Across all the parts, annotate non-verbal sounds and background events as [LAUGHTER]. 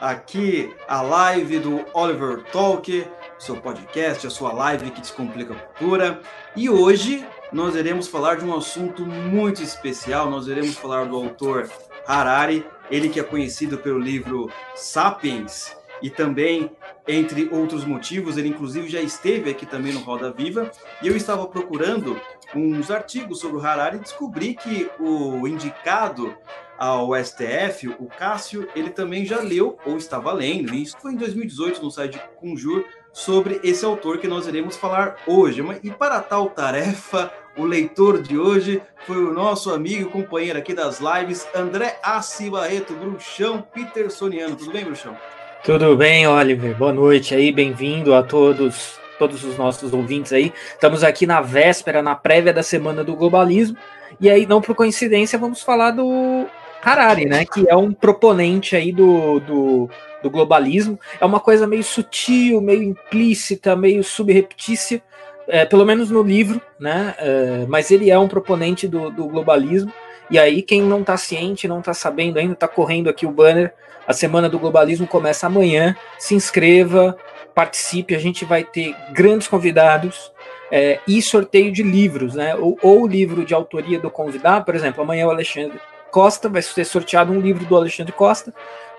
aqui a live do Oliver Talk, seu podcast, a sua live que descomplica a cultura. E hoje nós iremos falar de um assunto muito especial. Nós iremos falar do autor Harari, ele que é conhecido pelo livro Sapiens e também entre outros motivos, ele inclusive já esteve aqui também no Roda Viva, e eu estava procurando uns artigos sobre o Harari e descobri que o indicado ao STF, o Cássio, ele também já leu ou estava lendo, isso foi em 2018 no site Conjur, sobre esse autor que nós iremos falar hoje. E para tal tarefa, o leitor de hoje foi o nosso amigo e companheiro aqui das lives, André Assi Barreto, Bruxão Petersoniano. Tudo bem, Bruxão? Tudo bem, Oliver? Boa noite aí, bem-vindo a todos, todos os nossos ouvintes aí. Estamos aqui na véspera, na prévia da Semana do Globalismo, e aí, não por coincidência, vamos falar do Harari, né? Que é um proponente aí do, do, do globalismo. É uma coisa meio sutil, meio implícita, meio subreptícia, é, pelo menos no livro, né? É, mas ele é um proponente do, do globalismo. E aí, quem não está ciente, não está sabendo ainda, está correndo aqui o banner a Semana do Globalismo começa amanhã. Se inscreva, participe. A gente vai ter grandes convidados é, e sorteio de livros, né? Ou, ou livro de autoria do convidado. Por exemplo, amanhã o Alexandre Costa vai ser sorteado um livro do Alexandre Costa,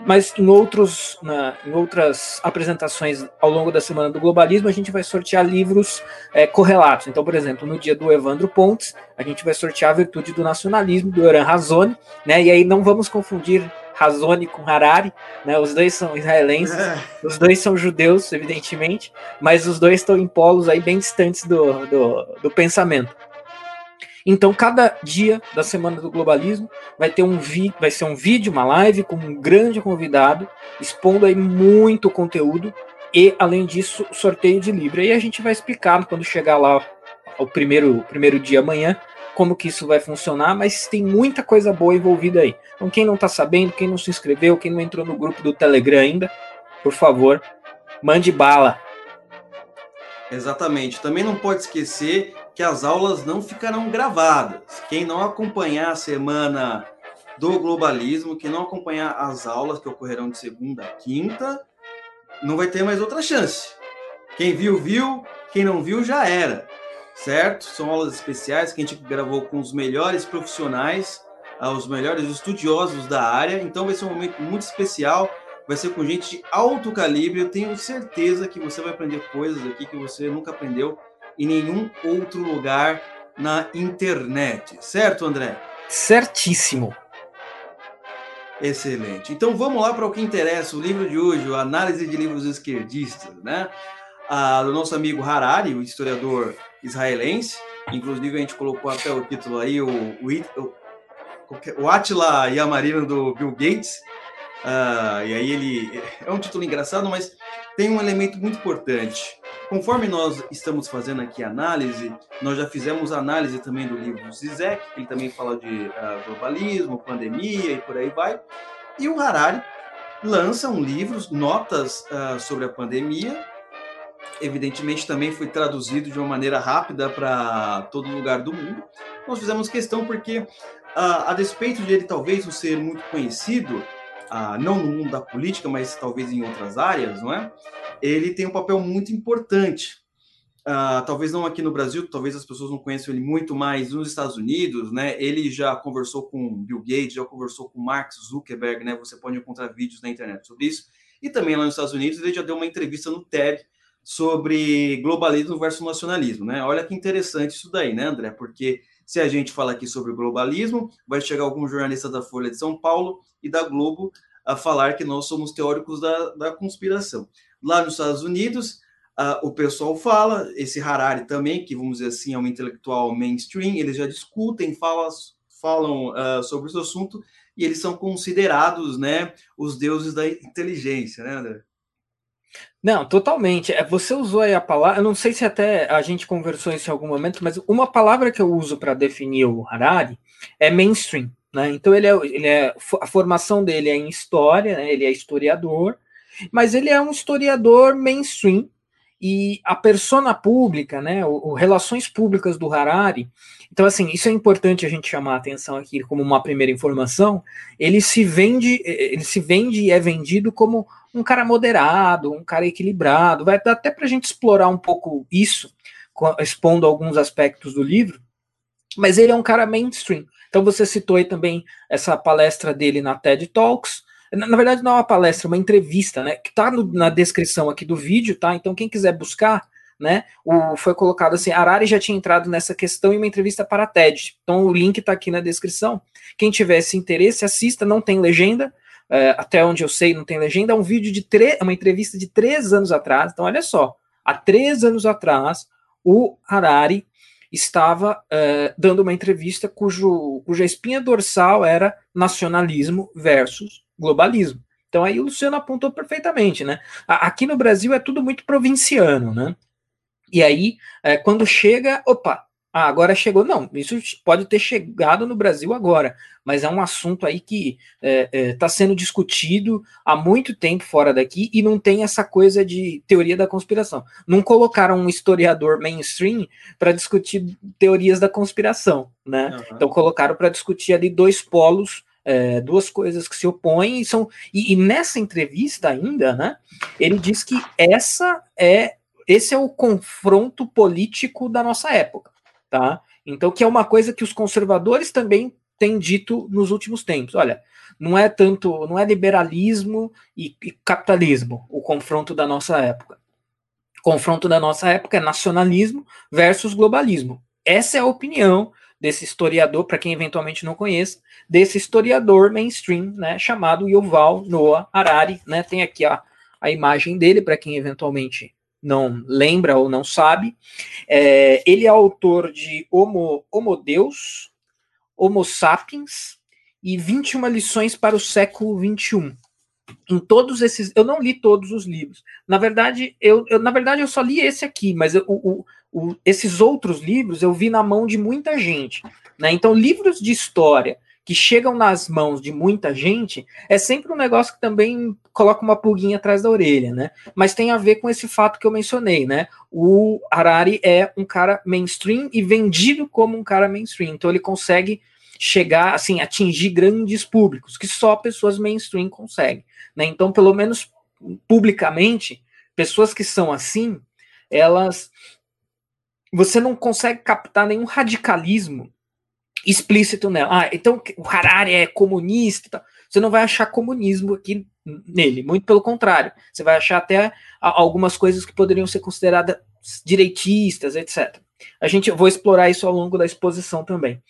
mas em, outros, na, em outras apresentações ao longo da Semana do Globalismo, a gente vai sortear livros é, correlatos. Então, por exemplo, no dia do Evandro Pontes, a gente vai sortear a Virtude do Nacionalismo, do Oran Razoni, né? E aí não vamos confundir Razoni com Harari, né? Os dois são israelenses, é. os dois são judeus, evidentemente, mas os dois estão em polos aí bem distantes do, do, do pensamento. Então, cada dia da semana do globalismo vai ter um vi vai ser um vídeo, uma live com um grande convidado, expondo aí muito conteúdo e, além disso, sorteio de livro. Aí a gente vai explicar quando chegar lá o primeiro, primeiro dia amanhã como que isso vai funcionar, mas tem muita coisa boa envolvida aí. Então, quem não está sabendo, quem não se inscreveu, quem não entrou no grupo do Telegram ainda, por favor, mande bala. Exatamente. Também não pode esquecer que as aulas não ficarão gravadas. Quem não acompanhar a semana do globalismo, quem não acompanhar as aulas que ocorrerão de segunda a quinta, não vai ter mais outra chance. Quem viu, viu. Quem não viu, já era certo? São aulas especiais que a gente gravou com os melhores profissionais, ah, os melhores estudiosos da área. Então vai ser um momento muito especial. Vai ser com gente de alto calibre. Eu tenho certeza que você vai aprender coisas aqui que você nunca aprendeu em nenhum outro lugar na internet. Certo, André? Certíssimo. Excelente. Então vamos lá para o que interessa, o livro de hoje, a análise de livros esquerdistas, né? Ah, do nosso amigo Harari, o historiador israelense. Inclusive, a gente colocou até o título aí, o, o, o Atila Yamarino do Bill Gates. Uh, e aí ele é um título engraçado, mas tem um elemento muito importante. Conforme nós estamos fazendo aqui análise, nós já fizemos análise também do livro do Zizek, que ele também fala de uh, globalismo, pandemia e por aí vai. E o Harari lança um livro, notas uh, sobre a pandemia, evidentemente também foi traduzido de uma maneira rápida para todo lugar do mundo. Nós fizemos questão porque, a, a despeito de ele talvez não ser muito conhecido, não no mundo da política, mas talvez em outras áreas, não é? Ele tem um papel muito importante. Uh, talvez não aqui no Brasil, talvez as pessoas não conheçam ele muito mais nos Estados Unidos, né? Ele já conversou com Bill Gates, já conversou com Mark Zuckerberg, né? Você pode encontrar vídeos na internet sobre isso. E também lá nos Estados Unidos ele já deu uma entrevista no TED sobre globalismo versus nacionalismo, né? Olha que interessante isso daí, né, André? Porque se a gente fala aqui sobre globalismo, vai chegar algum jornalista da Folha de São Paulo e da Globo a falar que nós somos teóricos da, da conspiração. Lá nos Estados Unidos, uh, o pessoal fala, esse Harari também, que vamos dizer assim é um intelectual mainstream, eles já discutem, falam, falam uh, sobre esse assunto e eles são considerados, né, os deuses da inteligência, né, André? Não, totalmente. É, você usou aí a palavra, eu não sei se até a gente conversou isso em algum momento, mas uma palavra que eu uso para definir o Harari é mainstream. Né? Então ele é, ele é a formação dele é em história, né? ele é historiador, mas ele é um historiador mainstream e a persona pública, né, o, o, relações públicas do Harari. Então, assim, isso é importante a gente chamar a atenção aqui como uma primeira informação. Ele se vende, ele se vende e é vendido como um cara moderado, um cara equilibrado. Vai dar até para a gente explorar um pouco isso, expondo alguns aspectos do livro. Mas ele é um cara mainstream. Então você citou aí também essa palestra dele na TED Talks. Na, na verdade, não é uma palestra, é uma entrevista, né? Que está na descrição aqui do vídeo, tá? Então, quem quiser buscar, né? O, foi colocado assim: Arari já tinha entrado nessa questão em uma entrevista para a TED. Então, o link está aqui na descrição. Quem tiver esse interesse, assista, não tem legenda. É, até onde eu sei, não tem legenda. É um vídeo de três, uma entrevista de três anos atrás. Então, olha só, há três anos atrás, o Harari estava uh, dando uma entrevista cujo, cuja espinha dorsal era nacionalismo versus globalismo. Então aí o Luciano apontou perfeitamente, né? Aqui no Brasil é tudo muito provinciano, né? E aí, é, quando chega, opa, ah, agora chegou. Não, isso pode ter chegado no Brasil agora, mas é um assunto aí que está é, é, tá sendo discutido há muito tempo fora daqui e não tem essa coisa de teoria da conspiração. Não colocaram um historiador mainstream para discutir teorias da conspiração, né? Uhum. Então colocaram para discutir ali dois polos. É, duas coisas que se opõem e são e, e nessa entrevista ainda, né? Ele diz que essa é esse é o confronto político da nossa época tá? Então, que é uma coisa que os conservadores também têm dito nos últimos tempos. Olha, não é tanto, não é liberalismo e, e capitalismo o confronto da nossa época. O confronto da nossa época é nacionalismo versus globalismo. Essa é a opinião desse historiador, para quem eventualmente não conheça, desse historiador mainstream, né, chamado Yuval Noah Harari, né? Tem aqui a, a imagem dele para quem eventualmente não lembra ou não sabe. É, ele é autor de Homo, Homo Deus, Homo Sapiens e 21 lições para o século 21. Em todos esses, eu não li todos os livros. Na verdade, eu, eu na verdade eu só li esse aqui, mas eu, o, o, esses outros livros eu vi na mão de muita gente. Né? Então, livros de história que chegam nas mãos de muita gente, é sempre um negócio que também coloca uma pulguinha atrás da orelha, né? Mas tem a ver com esse fato que eu mencionei, né? O Harari é um cara mainstream e vendido como um cara mainstream, então ele consegue chegar, assim, atingir grandes públicos que só pessoas mainstream conseguem, né? Então, pelo menos publicamente, pessoas que são assim, elas você não consegue captar nenhum radicalismo explícito nela. Ah, então o Harari é comunista. Você não vai achar comunismo aqui nele, muito pelo contrário. Você vai achar até algumas coisas que poderiam ser consideradas direitistas, etc. A gente vou explorar isso ao longo da exposição também.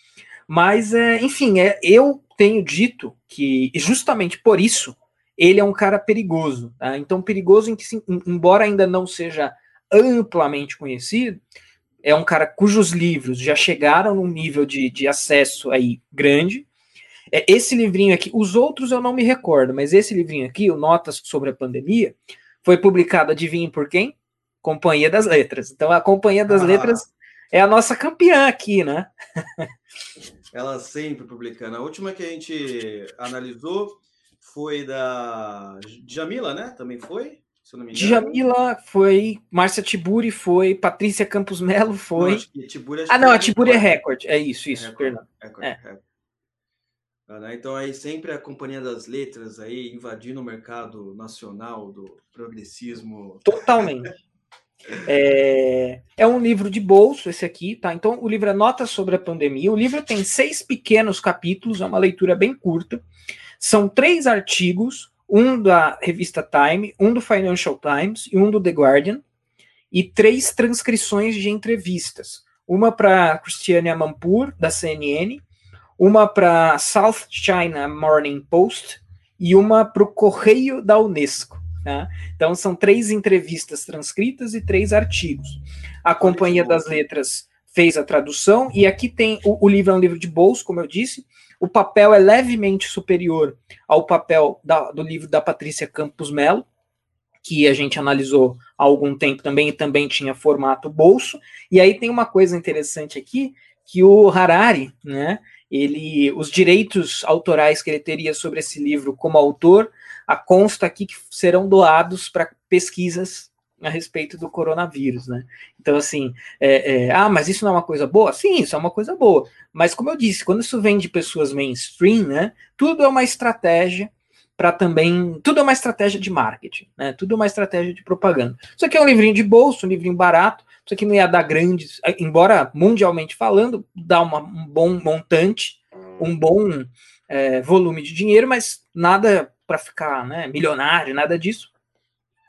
Mas, é, enfim, é, eu tenho dito que justamente por isso ele é um cara perigoso. Tá? Então, perigoso em que, embora ainda não seja amplamente conhecido, é um cara cujos livros já chegaram num nível de, de acesso aí grande. É, esse livrinho aqui, os outros eu não me recordo, mas esse livrinho aqui, o Notas sobre a Pandemia, foi publicado, adivinhem por quem? Companhia das Letras. Então a Companhia das ah. Letras é a nossa campeã aqui, né? [LAUGHS] Ela sempre publicando. A última que a gente analisou foi da Jamila, né? Também foi? Djamila foi, Márcia Tiburi foi, Patrícia Campos Melo foi. Não, Tiburi, ah, não, a Tiburi é Record. É isso, isso, Record, perdão. Record, é. Record. Ah, né, então aí sempre a Companhia das Letras aí invadindo o mercado nacional do progressismo. Totalmente. É, é, um livro de bolso esse aqui, tá? Então o livro é Notas sobre a Pandemia. O livro tem seis pequenos capítulos, é uma leitura bem curta. São três artigos um da revista Time, um do Financial Times e um do The Guardian, e três transcrições de entrevistas. Uma para Christiane Amanpour, da CNN, uma para South China Morning Post e uma para o Correio da Unesco. Tá? Então são três entrevistas transcritas e três artigos. A Companhia das Letras fez a tradução, e aqui tem o, o livro é um livro de bolso, como eu disse, o papel é levemente superior ao papel da, do livro da Patrícia Campos Melo, que a gente analisou há algum tempo também e também tinha formato bolso. E aí tem uma coisa interessante aqui, que o Harari, né, ele, os direitos autorais que ele teria sobre esse livro como autor, a consta aqui que serão doados para pesquisas a respeito do coronavírus, né? Então, assim, é, é, ah, mas isso não é uma coisa boa? Sim, isso é uma coisa boa. Mas, como eu disse, quando isso vem de pessoas mainstream, né? Tudo é uma estratégia para também. Tudo é uma estratégia de marketing, né? Tudo é uma estratégia de propaganda. Isso aqui é um livrinho de bolso, um livrinho barato. Isso aqui não ia dar grandes, embora mundialmente falando, dá uma, um bom montante, um bom é, volume de dinheiro, mas nada para ficar né, milionário, nada disso.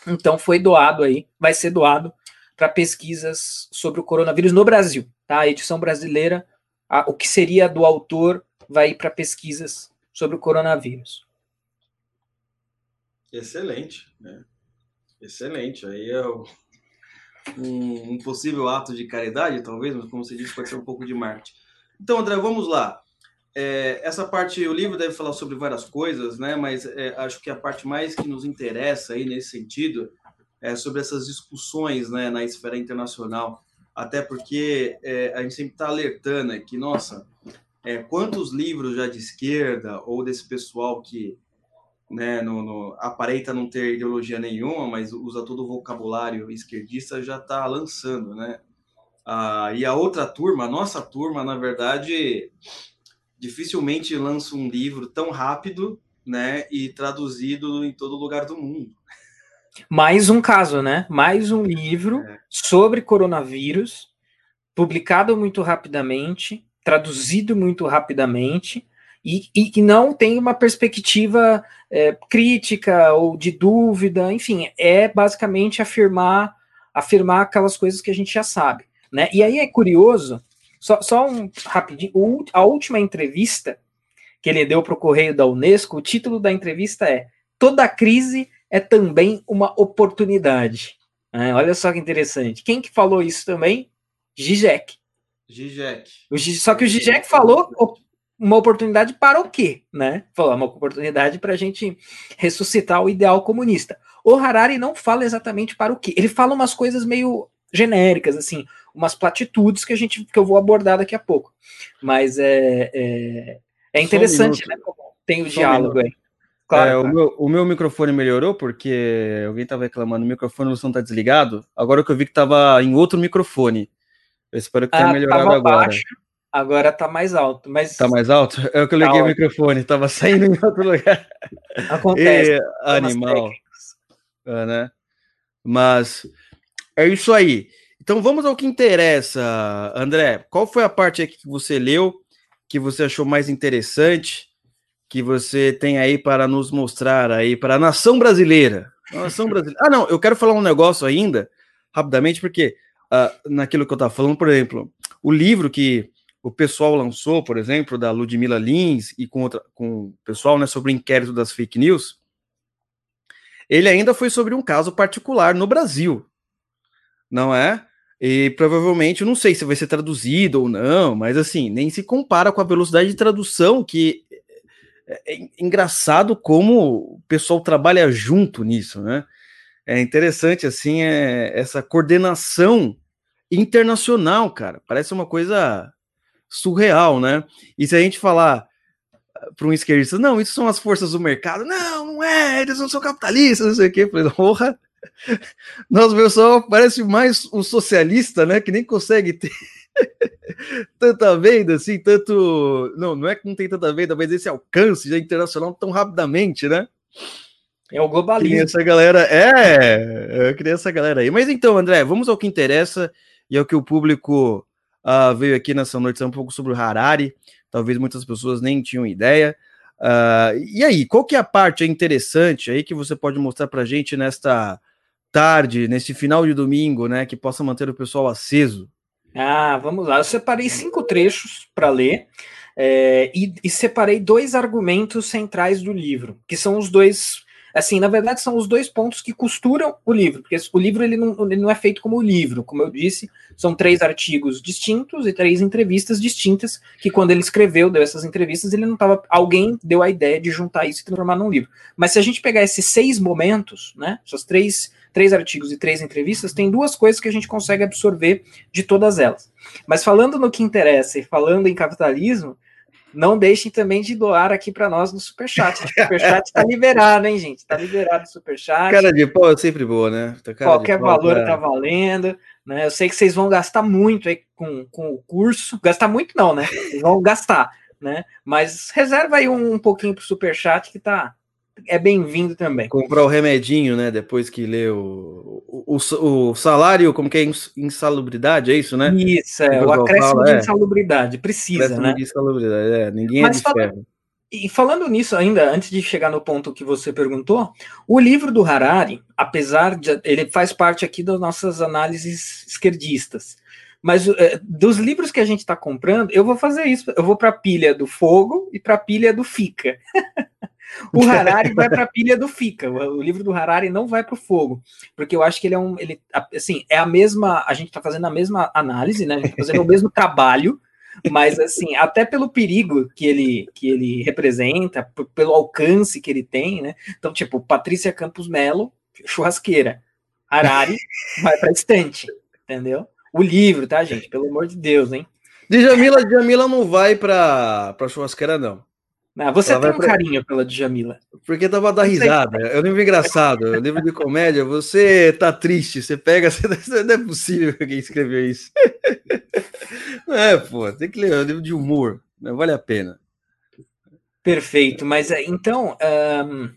Então foi doado aí, vai ser doado para pesquisas sobre o coronavírus no Brasil. Tá? A edição brasileira, a, o que seria do autor, vai ir para pesquisas sobre o coronavírus. Excelente, né? Excelente. Aí é um, um, possível ato de caridade, talvez, mas como você disse, pode ser um pouco de marketing. Então, André, vamos lá. É, essa parte, o livro deve falar sobre várias coisas, né? Mas é, acho que a parte mais que nos interessa aí nesse sentido é sobre essas discussões, né, na esfera internacional. Até porque é, a gente sempre está alertando que, nossa, é, quantos livros já de esquerda ou desse pessoal que né, no, no, aparenta não ter ideologia nenhuma, mas usa todo o vocabulário esquerdista, já está lançando, né? Ah, e a outra turma, a nossa turma, na verdade, dificilmente lança um livro tão rápido, né, e traduzido em todo lugar do mundo. Mais um caso, né? Mais um livro é. sobre coronavírus, publicado muito rapidamente, traduzido muito rapidamente, e, e, e não tem uma perspectiva é, crítica ou de dúvida, enfim, é basicamente afirmar afirmar aquelas coisas que a gente já sabe, né? E aí é curioso, só, só um rapidinho, a última entrevista que ele deu para o Correio da Unesco, o título da entrevista é Toda crise é também uma oportunidade. É, olha só que interessante. Quem que falou isso também? Zizek. Zizek. Só que o Zizek falou uma oportunidade para o quê, né? Falou uma oportunidade para a gente ressuscitar o ideal comunista. O Harari não fala exatamente para o quê. Ele fala umas coisas meio genéricas, assim, umas platitudes que a gente que eu vou abordar daqui a pouco. Mas é, é, é interessante, um né? Tem o Só diálogo um aí. Claro, é, o, meu, o meu microfone melhorou porque alguém estava reclamando, o microfone não está desligado. Agora que eu vi que estava em outro microfone. Eu espero que tenha ah, melhorado agora. Baixo. Agora tá mais alto, mas. Tá mais alto? É o que eu liguei tá o microfone, tava [LAUGHS] saindo em outro lugar. Acontece. E, animal. É, né? Mas é isso aí. Então vamos ao que interessa, André. Qual foi a parte aqui que você leu, que você achou mais interessante, que você tem aí para nos mostrar aí para a nação brasileira? A nação brasileira. Ah, não, eu quero falar um negócio ainda, rapidamente, porque uh, naquilo que eu estava falando, por exemplo, o livro que o pessoal lançou, por exemplo, da Ludmila Lins e com, outra, com o pessoal né, sobre o inquérito das fake news, ele ainda foi sobre um caso particular no Brasil, não é? E provavelmente, não sei se vai ser traduzido ou não, mas assim, nem se compara com a velocidade de tradução, que é, é engraçado como o pessoal trabalha junto nisso, né? É interessante, assim, é, essa coordenação internacional, cara. Parece uma coisa surreal, né? E se a gente falar para um esquerdista, não, isso são as forças do mercado, não, não é, eles não são capitalistas, não sei o quê, porra, nosso pessoal parece mais um socialista, né, que nem consegue ter [LAUGHS] tanta venda, assim, tanto, não, não é que não tem tanta venda, mas esse alcance já internacional tão rapidamente, né? É o globalismo. essa galera, é, eu queria essa galera aí. Mas então, André, vamos ao que interessa e ao que o público uh, veio aqui nessa noite um pouco sobre o Harari, talvez muitas pessoas nem tinham ideia. Uh, e aí, qual que é a parte interessante aí que você pode mostrar para a gente nesta tarde, neste final de domingo, né, que possa manter o pessoal aceso? Ah, vamos lá. Eu separei cinco trechos para ler é, e, e, separei dois argumentos centrais do livro, que são os dois Assim, na verdade, são os dois pontos que costuram o livro, porque o livro ele não, ele não é feito como livro, como eu disse, são três artigos distintos e três entrevistas distintas, que quando ele escreveu, deu essas entrevistas, ele não estava. Alguém deu a ideia de juntar isso e transformar num livro. Mas se a gente pegar esses seis momentos, né? Essas três, três artigos e três entrevistas, tem duas coisas que a gente consegue absorver de todas elas. Mas falando no que interessa e falando em capitalismo, não deixem também de doar aqui para nós no Superchat. O Superchat está liberado, hein, gente? Está liberado o Superchat. Cara de pau é sempre boa, né? Qualquer pau, valor está valendo. Né? Eu sei que vocês vão gastar muito aí com, com o curso. Gastar muito não, né? Vocês vão gastar, né? Mas reserva aí um, um pouquinho para o Superchat que tá, é bem-vindo também. Comprar o remedinho, né? Depois que lê o, o, o, salário, como que é insalubridade, é isso, né? Isso, é, o acréscimo fala, de é. insalubridade, precisa, acréscimo né? de insalubridade, é, ninguém Mas é de fala... E falando nisso ainda, antes de chegar no ponto que você perguntou, o livro do Harari, apesar de ele faz parte aqui das nossas análises esquerdistas, mas é, dos livros que a gente está comprando, eu vou fazer isso, eu vou para a pilha do fogo e para a pilha do fica. [LAUGHS] O Harari vai para a pilha do Fica. O livro do Harari não vai para o fogo, porque eu acho que ele é um, ele, assim, é a mesma. A gente está fazendo a mesma análise, né? A gente está fazendo o mesmo trabalho, mas assim, até pelo perigo que ele que ele representa, pelo alcance que ele tem, né? Então, tipo, Patrícia Campos Melo, churrasqueira. Harari vai para estante, entendeu? O livro, tá, gente? Pelo amor de Deus, hein? Djamila, Djamila não vai para churrasqueira, não. Ah, você tem um pra... carinho pela Djamila. Porque tava dar risada. É um livro engraçado, é um livro de comédia. Você tá triste, você pega. [LAUGHS] Você... Não é possível que alguém escreveu isso. [LAUGHS] Não é, pô. Tem que ler, é um livro de humor. Não vale a pena. Perfeito. Mas é, então, um,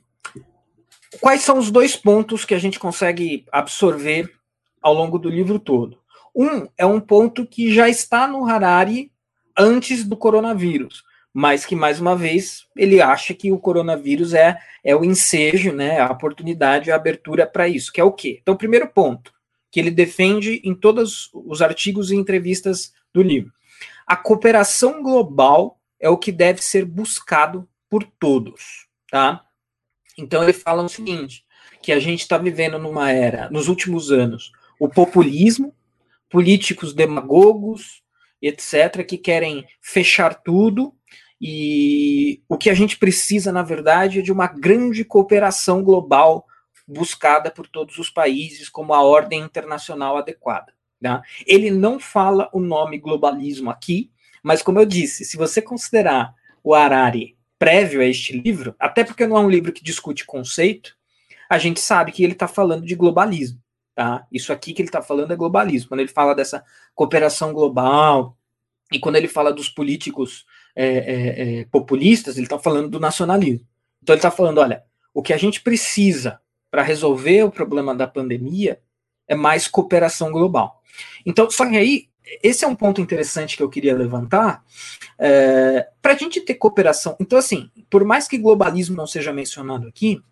quais são os dois pontos que a gente consegue absorver ao longo do livro todo? Um é um ponto que já está no Harari antes do coronavírus mas que mais uma vez ele acha que o coronavírus é, é o ensejo, né, a oportunidade, a abertura para isso, que é o quê? Então, o primeiro ponto que ele defende em todos os artigos e entrevistas do livro, a cooperação global é o que deve ser buscado por todos, tá? Então ele fala o seguinte, que a gente está vivendo numa era, nos últimos anos, o populismo, políticos demagogos, etc., que querem fechar tudo e o que a gente precisa, na verdade, é de uma grande cooperação global buscada por todos os países como a ordem internacional adequada. Tá? Ele não fala o nome globalismo aqui, mas como eu disse, se você considerar o Harari prévio a este livro, até porque não é um livro que discute conceito, a gente sabe que ele está falando de globalismo. Tá? Isso aqui que ele está falando é globalismo. Quando ele fala dessa cooperação global e quando ele fala dos políticos é, é, é, populistas, ele está falando do nacionalismo. Então ele está falando, olha, o que a gente precisa para resolver o problema da pandemia é mais cooperação global. Então, só que aí, esse é um ponto interessante que eu queria levantar, é, para a gente ter cooperação. Então, assim, por mais que globalismo não seja mencionado aqui,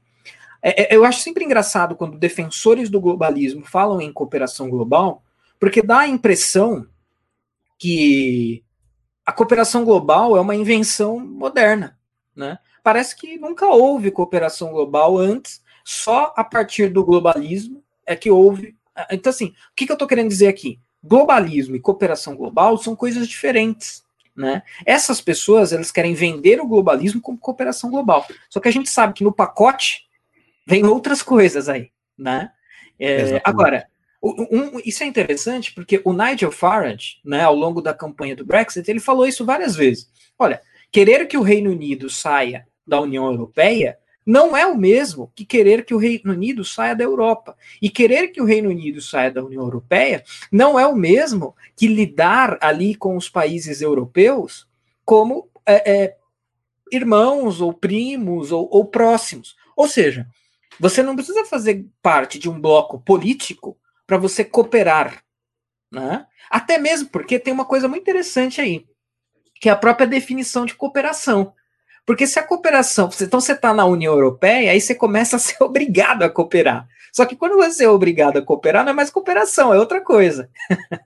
é, é, eu acho sempre engraçado quando defensores do globalismo falam em cooperação global, porque dá a impressão que a cooperação global é uma invenção moderna, né? Parece que nunca houve cooperação global antes, só a partir do globalismo é que houve. Então, assim, o que, que eu estou querendo dizer aqui? Globalismo e cooperação global são coisas diferentes. Né? Essas pessoas elas querem vender o globalismo como cooperação global. Só que a gente sabe que no pacote vem outras coisas aí. Né? É, agora, um, isso é interessante porque o Nigel Farage, né, ao longo da campanha do Brexit, ele falou isso várias vezes. Olha, querer que o Reino Unido saia da União Europeia não é o mesmo que querer que o Reino Unido saia da Europa. E querer que o Reino Unido saia da União Europeia não é o mesmo que lidar ali com os países europeus como é, é, irmãos ou primos ou, ou próximos. Ou seja, você não precisa fazer parte de um bloco político para você cooperar. Né? Até mesmo porque tem uma coisa muito interessante aí, que é a própria definição de cooperação. Porque se a cooperação, então você está na União Europeia, aí você começa a ser [LAUGHS] obrigado a cooperar. Só que quando você é obrigado a cooperar, não é mais cooperação, é outra coisa.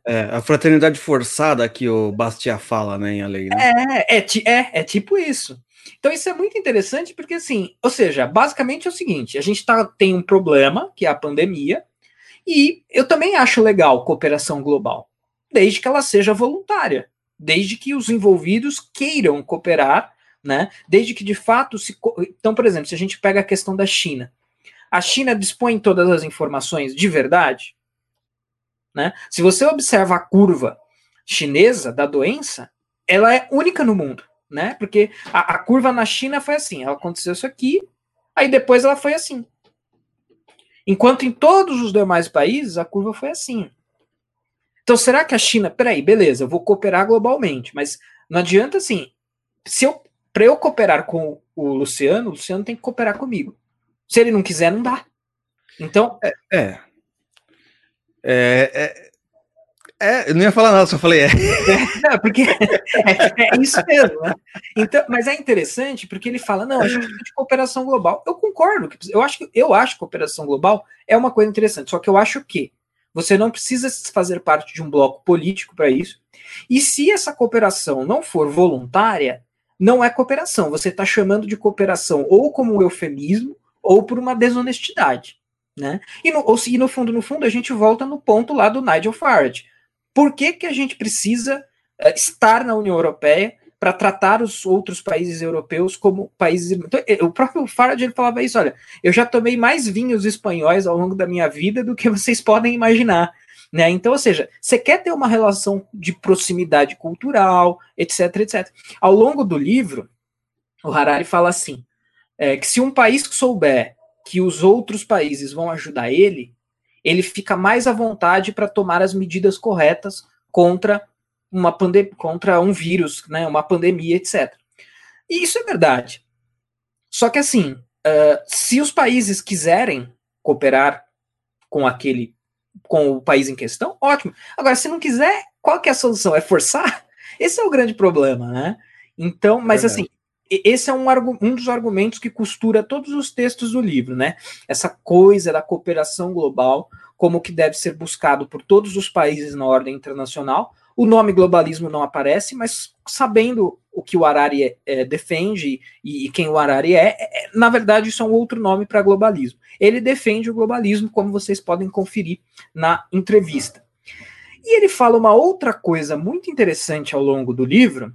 É, a fraternidade forçada que o Bastia fala, né, em a lei, né? É, é, é, é tipo isso. Então isso é muito interessante porque, assim, ou seja, basicamente é o seguinte, a gente tá, tem um problema, que é a pandemia, e eu também acho legal cooperação global, desde que ela seja voluntária, desde que os envolvidos queiram cooperar, né? Desde que de fato se. Então, por exemplo, se a gente pega a questão da China, a China dispõe todas as informações de verdade? Né? Se você observa a curva chinesa da doença, ela é única no mundo. né? Porque a, a curva na China foi assim, ela aconteceu isso aqui, aí depois ela foi assim. Enquanto em todos os demais países a curva foi assim. Então, será que a China. Peraí, beleza, eu vou cooperar globalmente, mas não adianta assim. Se eu. Para eu cooperar com o Luciano, o Luciano tem que cooperar comigo. Se ele não quiser, não dá. Então. É. É, é, é, é eu não ia falar nada, só falei é. é porque é, é, isso mesmo. Né? Então, mas é interessante porque ele fala: não, a gente precisa de cooperação global. Eu concordo. Eu acho que eu acho que cooperação global é uma coisa interessante. Só que eu acho que você não precisa fazer parte de um bloco político para isso. E se essa cooperação não for voluntária, não é cooperação. Você está chamando de cooperação ou como um eufemismo ou por uma desonestidade. Né? E, no, ou, e no fundo, no fundo, a gente volta no ponto lá do Nigel Farage. Por que, que a gente precisa uh, estar na União Europeia para tratar os outros países europeus como países. Então, eh, o próprio Farage ele falava isso: olha, eu já tomei mais vinhos espanhóis ao longo da minha vida do que vocês podem imaginar. Né? Então, ou seja, você quer ter uma relação de proximidade cultural, etc, etc. Ao longo do livro, o Harari fala assim: é, que se um país souber que os outros países vão ajudar ele, ele fica mais à vontade para tomar as medidas corretas contra uma pandemia, contra um vírus, né, uma pandemia, etc. E isso é verdade. Só que assim, uh, se os países quiserem cooperar com aquele, com o país em questão, ótimo. Agora, se não quiser, qual que é a solução? É forçar? [LAUGHS] Esse é o grande problema, né? Então, mas assim, esse é um, um, dos argumentos que costura todos os textos do livro, né? Essa coisa da cooperação global, como que deve ser buscado por todos os países na ordem internacional, o nome globalismo não aparece, mas sabendo o que o Harari é, é, defende e, e, quem o Harari é, é, é, na verdade isso é um outro nome para globalismo. Ele defende o globalismo, como vocês podem conferir na entrevista. E ele fala uma outra coisa muito interessante ao longo do livro,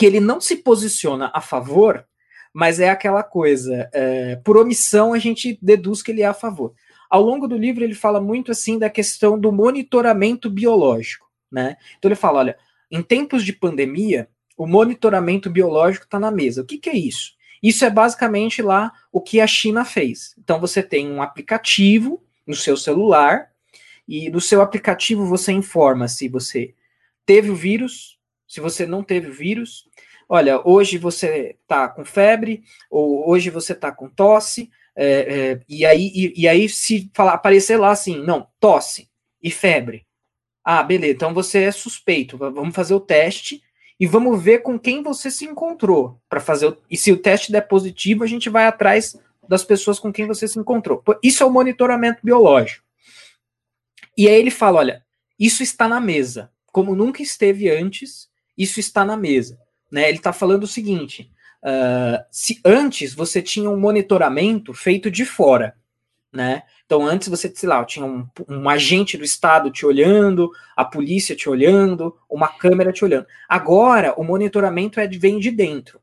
que ele não se posiciona a favor, mas é aquela coisa, é, por omissão a gente deduz que ele é a favor. Ao longo do livro ele fala muito assim da questão do monitoramento biológico. Né? Então ele fala: olha, em tempos de pandemia, o monitoramento biológico está na mesa. O que, que é isso? Isso é basicamente lá o que a China fez. Então você tem um aplicativo no seu celular, e no seu aplicativo você informa se você teve o vírus, se você não teve o vírus. Olha, hoje você está com febre, ou hoje você está com tosse, é, é, e, aí, e, e, aí se falar, aparecer lá assim, não, tosse e febre, ah, beleza, então você é suspeito. Vamos fazer o teste e vamos ver com quem você se encontrou para fazer. O... E se o teste der positivo, a gente vai atrás das pessoas com quem você se encontrou. Isso é o monitoramento biológico. E aí ele fala: olha, isso está na mesa. Como nunca esteve antes, isso está na mesa. Né? Ele está falando o seguinte: uh, se antes você tinha um monitoramento feito de fora, né? Então, antes você, sei lá, tinha um, um, agente do Estado te olhando, a polícia te olhando, uma câmera te olhando. Agora, o monitoramento é vem de dentro.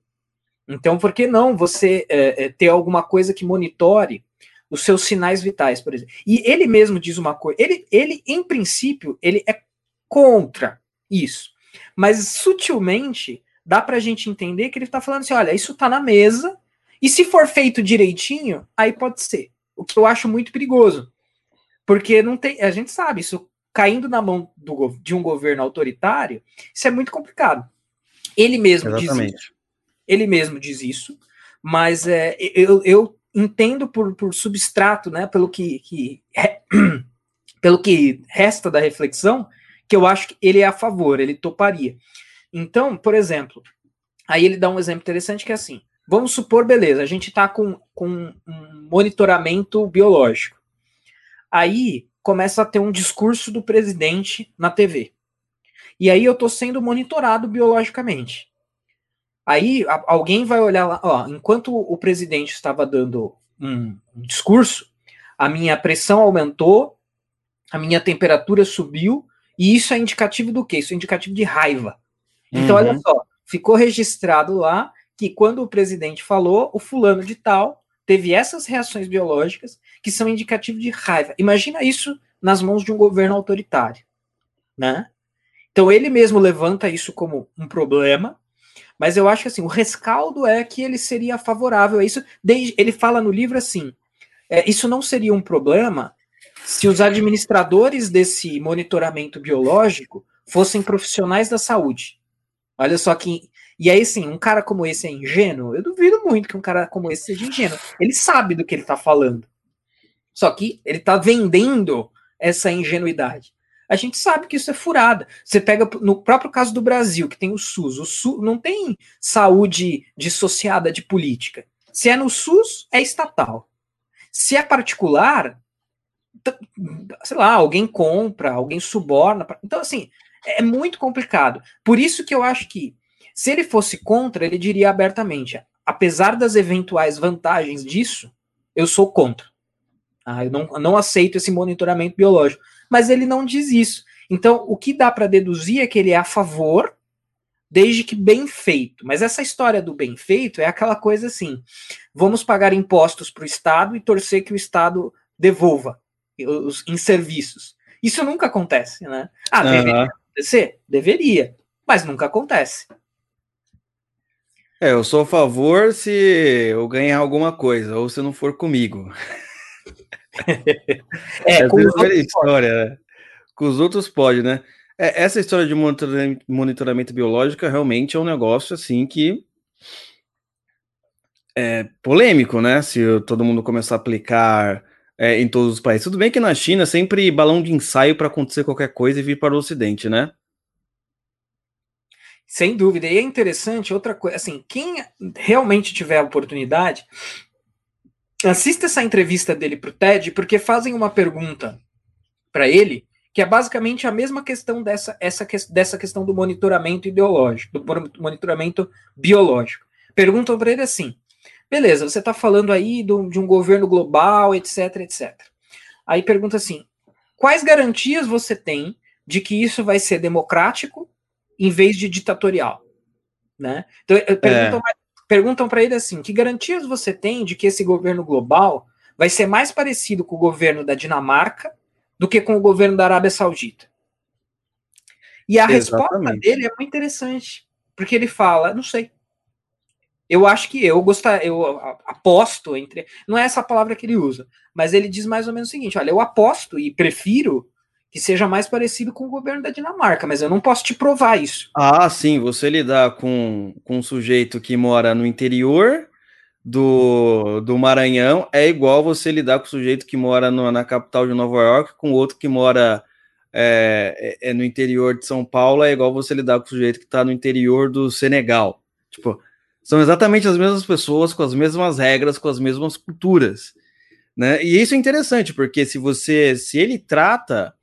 Então, por que não você é, ter alguma coisa que monitore os seus sinais vitais, por exemplo? E ele mesmo diz uma coisa, ele, ele em princípio, ele é contra isso. Mas, sutilmente, dá para a gente entender que ele está falando assim, olha, isso está na mesa, e se for feito direitinho, aí pode ser. O que eu acho muito perigoso. Porque não tem. A gente sabe, isso caindo na mão do, de um governo autoritário, isso é muito complicado. Ele mesmo Exatamente. diz isso. Ele mesmo diz isso, mas é, eu, eu entendo por, por substrato, né, pelo que, que [CLEARS THROAT] pelo que resta da reflexão, que eu acho que ele é a favor, ele toparia. Então, por exemplo, aí ele dá um exemplo interessante que é assim: Vamos supor, beleza, a gente está com, com um monitoramento biológico. Aí começa a ter um discurso do presidente na TV. E aí eu estou sendo monitorado biologicamente. Aí a, alguém vai olhar lá, ó, enquanto o presidente estava dando um, um discurso, a minha pressão aumentou, a minha temperatura subiu, e isso é indicativo do quê? Isso é indicativo de raiva. Então, uhum. olha só, ficou registrado lá que quando o presidente falou, o fulano de tal teve essas reações biológicas que são indicativo de raiva. Imagina isso nas mãos de um governo autoritário, né? Então ele mesmo levanta isso como um problema, Mas eu acho que assim, o rescaldo é que ele seria favorável a isso. Desde, ele fala no livro assim: é, isso não seria um problema se os administradores desse monitoramento biológico fossem profissionais da saúde. Olha só que. E aí, sim, um cara como esse é ingênuo? Eu duvido muito que um cara como esse seja ingênuo. Ele sabe do que ele está falando. Só que ele está vendendo essa ingenuidade. A gente sabe que isso é furada. Você pega no próprio caso do Brasil, que tem o SUS. O SUS não tem saúde dissociada de política. Se é no SUS, é estatal. Se é particular, sei lá, alguém compra, alguém suborna. Então, assim, é muito complicado. Por isso que eu acho que, se ele fosse contra, ele diria abertamente: apesar das eventuais vantagens disso, eu sou contra. Ah, eu não, não aceito esse monitoramento biológico mas ele não diz isso. Então, o que dá para deduzir é que ele é a favor, desde que bem feito. Mas essa história do bem feito é aquela coisa assim: vamos pagar impostos para o Estado e torcer que o Estado devolva os, em serviços. Isso nunca acontece, né? Ah, uhum. deveria acontecer? Deveria, mas nunca acontece. É, eu sou a favor se eu ganhar alguma coisa, ou se não for comigo. [LAUGHS] é, com os outros história, né? Com os outros pode, né? É, essa história de monitoramento, monitoramento biológico realmente é um negócio assim que é polêmico, né? Se todo mundo começar a aplicar é, em todos os países. Tudo bem que na China sempre balão de ensaio para acontecer qualquer coisa e vir para o Ocidente, né? Sem dúvida. E é interessante outra coisa, assim, quem realmente tiver a oportunidade, assista essa entrevista dele para o TED, porque fazem uma pergunta para ele que é basicamente a mesma questão dessa, essa, dessa questão do monitoramento ideológico, do monitoramento biológico. Perguntam para ele assim: beleza, você está falando aí do, de um governo global, etc, etc. Aí pergunta assim: quais garantias você tem de que isso vai ser democrático em vez de ditatorial? Né? Então, perguntam é perguntam para ele assim: que garantias você tem de que esse governo global vai ser mais parecido com o governo da Dinamarca do que com o governo da Arábia Saudita? E a Exatamente. resposta dele é muito interessante, porque ele fala: não sei. Eu acho que eu gostar, eu aposto entre. Não é essa palavra que ele usa, mas ele diz mais ou menos o seguinte: olha, eu aposto e prefiro que seja mais parecido com o governo da Dinamarca, mas eu não posso te provar isso. Ah, sim, você lidar com, com um sujeito que mora no interior do, do Maranhão é igual você lidar com o sujeito que mora no, na capital de Nova York com outro que mora é, é, é no interior de São Paulo, é igual você lidar com o sujeito que está no interior do Senegal. Tipo, são exatamente as mesmas pessoas, com as mesmas regras, com as mesmas culturas. Né? E isso é interessante, porque se você, se ele trata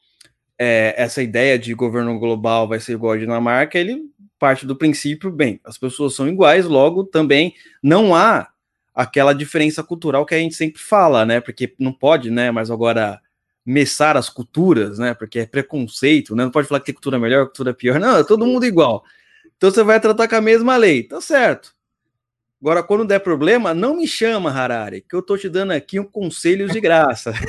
é, essa ideia de governo global vai ser igual à Dinamarca, ele parte do princípio, bem, as pessoas são iguais, logo também não há aquela diferença cultural que a gente sempre fala, né? Porque não pode, né? Mas agora messar as culturas, né? Porque é preconceito, né? Não pode falar que tem cultura melhor, cultura pior. Não, é todo mundo igual. Então você vai tratar com a mesma lei, tá certo. Agora, quando der problema, não me chama, Harari, que eu tô te dando aqui um conselho de graça. [LAUGHS]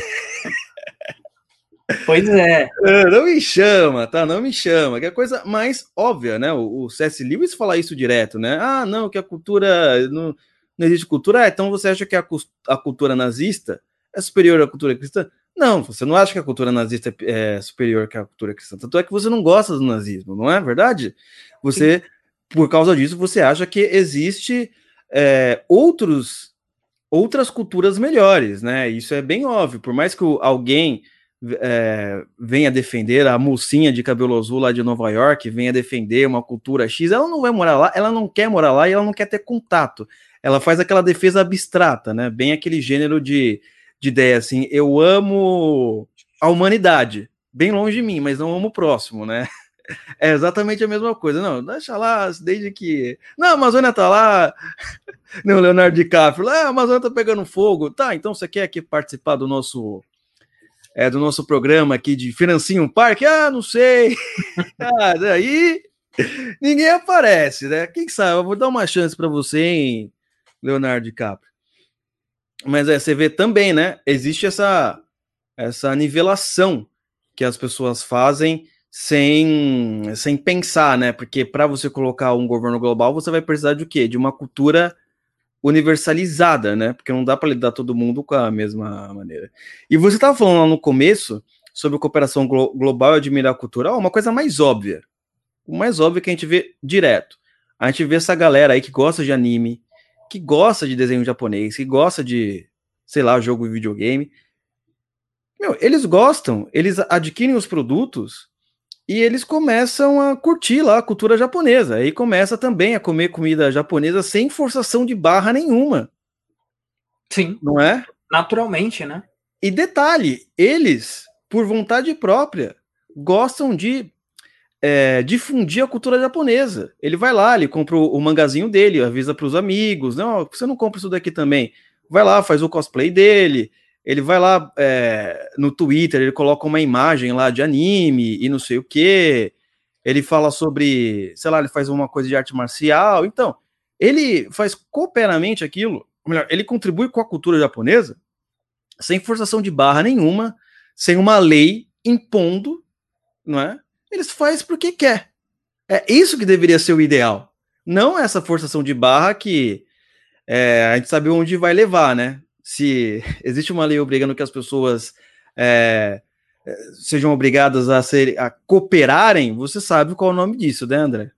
Pois é. é. Não me chama, tá? Não me chama. Que é coisa mais óbvia, né? O, o C.S. Lewis fala isso direto, né? Ah, não, que a cultura. Não, não existe cultura. Ah, então você acha que a, a cultura nazista é superior à cultura cristã? Não, você não acha que a cultura nazista é, é superior que a cultura cristã. Tanto é que você não gosta do nazismo, não é verdade? Você, Sim. por causa disso, você acha que existe é, outros outras culturas melhores, né? Isso é bem óbvio. Por mais que alguém é, venha defender, a mocinha de cabelo azul lá de Nova York venha defender uma cultura X, ela não vai morar lá, ela não quer morar lá e ela não quer ter contato. Ela faz aquela defesa abstrata, né? Bem aquele gênero de, de ideia assim, eu amo a humanidade, bem longe de mim, mas não amo o próximo, né? [LAUGHS] É exatamente a mesma coisa. Não, deixa lá, desde que. Não, a Amazônia tá lá. [LAUGHS] Não, Leonardo DiCaprio, lá, a Amazônia tá pegando fogo. Tá, então você quer aqui participar do nosso é, do nosso programa aqui de Financinho um Parque. Ah, não sei. [LAUGHS] ah, daí ninguém aparece, né? Quem sabe? Eu vou dar uma chance para você, hein, Leonardo DiCaprio. Mas é, você vê também, né? Existe essa, essa nivelação que as pessoas fazem sem, sem pensar, né? Porque para você colocar um governo global, você vai precisar de o quê? De uma cultura universalizada, né? Porque não dá para lidar todo mundo com a mesma maneira. E você estava falando lá no começo sobre cooperação glo global e admirar cultural, uma coisa mais óbvia. O mais óbvio que a gente vê direto. A gente vê essa galera aí que gosta de anime, que gosta de desenho japonês, que gosta de, sei lá, jogo e videogame. Meu, eles gostam, eles adquirem os produtos e eles começam a curtir lá a cultura japonesa. Aí começa também a comer comida japonesa sem forçação de barra nenhuma. Sim. Não é? Naturalmente, né? E detalhe, eles, por vontade própria, gostam de é, difundir a cultura japonesa. Ele vai lá, ele compra o, o mangazinho dele, avisa para os amigos, não, você não compra isso daqui também. Vai lá, faz o cosplay dele, ele vai lá é, no Twitter, ele coloca uma imagem lá de anime e não sei o que. Ele fala sobre, sei lá, ele faz uma coisa de arte marcial. Então, ele faz cooperamente aquilo, melhor, ele contribui com a cultura japonesa sem forçação de barra nenhuma, sem uma lei impondo, não é? Eles faz porque quer. É isso que deveria ser o ideal. Não essa forçação de barra que é, a gente sabe onde vai levar, né? Se [LAUGHS] existe uma lei obrigando que as pessoas é, sejam obrigadas a, ser, a cooperarem, você sabe qual é o nome disso, né, André?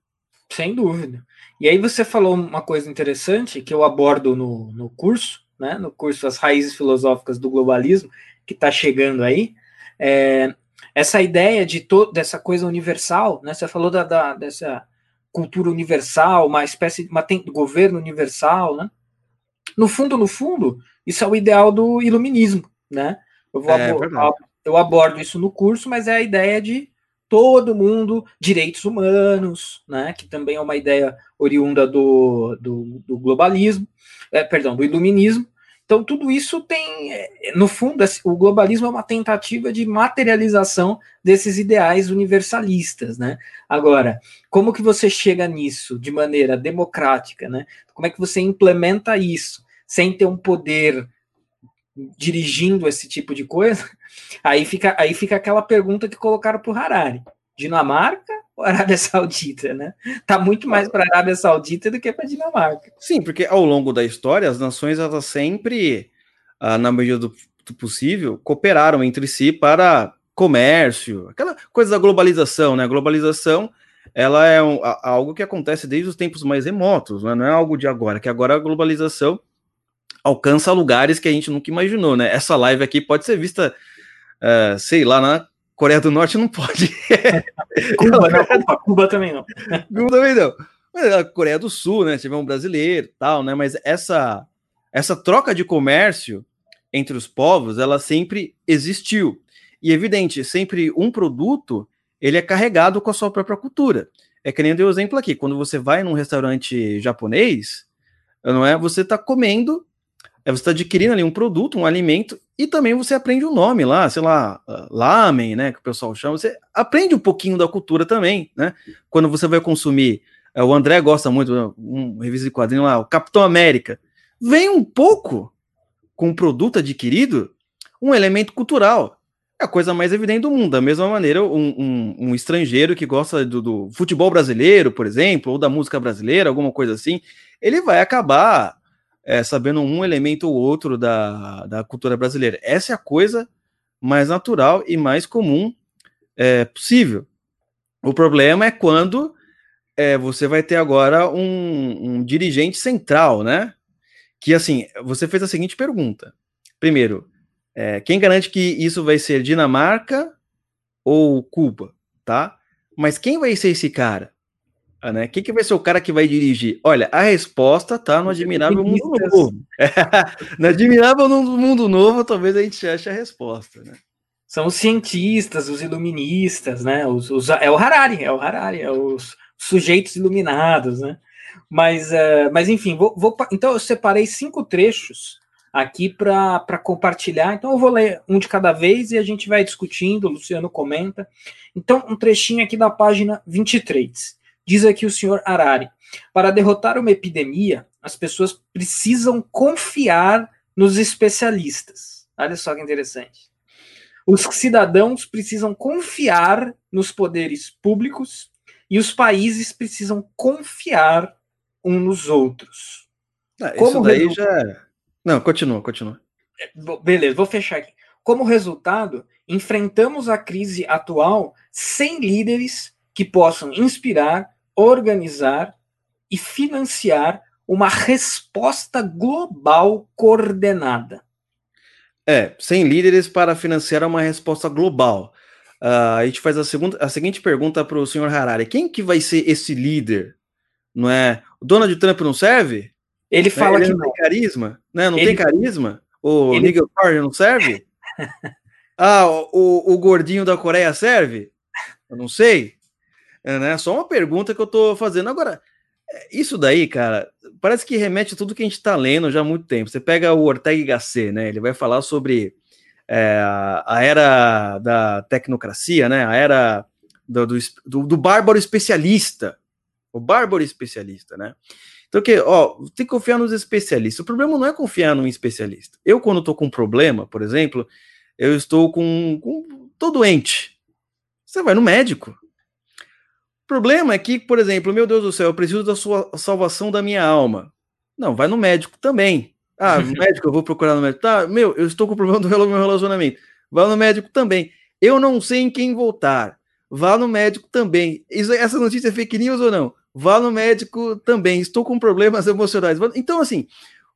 Sem dúvida. E aí você falou uma coisa interessante que eu abordo no, no curso, né, no curso As Raízes Filosóficas do Globalismo, que está chegando aí, é, essa ideia de dessa coisa universal, né, você falou da, da, dessa cultura universal, uma espécie de uma, tem, governo universal, né? No fundo, no fundo, isso é o ideal do iluminismo, né? Eu, vou é, abordo, eu abordo isso no curso, mas é a ideia de todo mundo, direitos humanos, né? Que também é uma ideia oriunda do, do, do globalismo, é, perdão, do iluminismo. Então, tudo isso tem, é, no fundo, o globalismo é uma tentativa de materialização desses ideais universalistas, né? Agora, como que você chega nisso de maneira democrática, né? Como é que você implementa isso? sem ter um poder dirigindo esse tipo de coisa, [LAUGHS] aí fica, aí fica aquela pergunta que colocaram para o Harari: Dinamarca ou Arábia Saudita, né? Tá muito mais para a Arábia Saudita do que para Dinamarca. Sim, porque ao longo da história as nações elas sempre, ah, na medida do, possível, cooperaram entre si para comércio, aquela coisa da globalização, né? A globalização ela é um, algo que acontece desde os tempos mais remotos, né? não é algo de agora, que agora a globalização alcança lugares que a gente nunca imaginou, né? Essa live aqui pode ser vista, uh, sei lá, na Coreia do Norte não pode. [LAUGHS] Cuba, não, Cuba, Cuba também não. [LAUGHS] Cuba também não. Mas a Coreia do Sul, né? Tiver um brasileiro tal, né? Mas essa, essa troca de comércio entre os povos, ela sempre existiu. E evidente, sempre um produto, ele é carregado com a sua própria cultura. É que nem eu dei o exemplo aqui, quando você vai num restaurante japonês, não é? Você está comendo é você está adquirindo ali um produto, um alimento, e também você aprende o um nome lá, sei lá, lamen, né, que o pessoal chama, você aprende um pouquinho da cultura também, né? Quando você vai consumir, é, o André gosta muito, um revista de quadrinho lá, o Capitão América, vem um pouco com o produto adquirido, um elemento cultural. É a coisa mais evidente do mundo. Da mesma maneira, um, um, um estrangeiro que gosta do, do futebol brasileiro, por exemplo, ou da música brasileira, alguma coisa assim, ele vai acabar é, sabendo um elemento ou outro da, da cultura brasileira. Essa é a coisa mais natural e mais comum é, possível. O problema é quando é, você vai ter agora um, um, dirigente central, né? Que assim, você fez a seguinte pergunta. Primeiro, é, quem garante que isso vai ser Dinamarca ou Cuba, tá? Mas quem vai ser esse cara? Ah, né? Quem que vai ser o cara que vai dirigir? Olha, a resposta tá no Admirável Mundo Novo. [LAUGHS] no Admirável Mundo Novo, talvez a gente ache a resposta, né? São os cientistas, os iluministas, né? Os, os, é o Harari, é o Harari, é os sujeitos iluminados, né? Mas, uh, mas enfim, vou, vou, então eu separei cinco trechos aqui para compartilhar. Então eu vou ler um de cada vez e a gente vai discutindo, o Luciano comenta. Então, um trechinho aqui da página 23. Diz aqui o senhor Arari: para derrotar uma epidemia, as pessoas precisam confiar nos especialistas. Olha só que interessante. Os cidadãos precisam confiar nos poderes públicos e os países precisam confiar uns nos outros. Ah, Como daí resu... já. Não, continua, continua. Beleza, vou fechar aqui. Como resultado, enfrentamos a crise atual sem líderes que possam inspirar, organizar e financiar uma resposta global coordenada. É, sem líderes para financiar uma resposta global. Uh, a gente faz a, segunda, a seguinte pergunta para o senhor Harari: quem que vai ser esse líder? Não é? O Donald Trump não serve? Ele fala ele que não, tem carisma, né? Não ele... tem carisma? O ele... Nigel Farage não serve? [LAUGHS] ah, o, o gordinho da Coreia serve? Eu não sei. É, né? Só uma pergunta que eu estou fazendo. Agora, isso daí, cara, parece que remete a tudo que a gente está lendo já há muito tempo. Você pega o Ortega Gasset, né? Ele vai falar sobre é, a era da tecnocracia, né? A era do, do, do, bárbaro especialista. O bárbaro especialista, né? Então, que, ó, tem que confiar nos especialistas. O problema não é confiar num especialista. Eu, quando estou com um problema, por exemplo, eu estou com, com. tô doente. Você vai no médico. Problema é que, por exemplo, meu Deus do céu, eu preciso da sua salvação da minha alma. Não, vai no médico também. Ah, [LAUGHS] médico, eu vou procurar no médico. Tá, meu, eu estou com problema do meu relacionamento. Vá no médico também. Eu não sei em quem voltar. Vá no médico também. Isso, essa notícia é fake news ou não? Vá no médico também. Estou com problemas emocionais. Então, assim,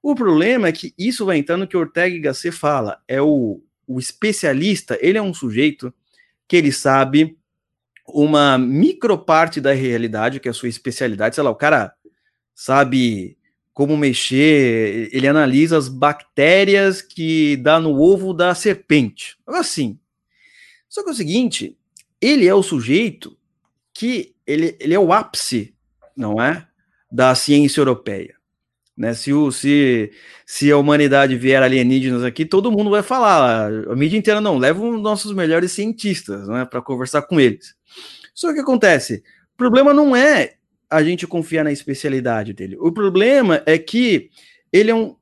o problema é que isso vai entrar no que Ortega Gasset fala. É o, o especialista, ele é um sujeito que ele sabe uma microparte da realidade, que é a sua especialidade. Sei lá, o cara sabe como mexer, ele analisa as bactérias que dá no ovo da serpente. Assim. Só que é o seguinte, ele é o sujeito que ele, ele é o ápice, não é, da ciência europeia. Né? Se, o, se, se a humanidade vier alienígenas aqui, todo mundo vai falar. A mídia inteira não, leva os nossos melhores cientistas né, para conversar com eles. Só que acontece? O problema não é a gente confiar na especialidade dele. O problema é que ele é um.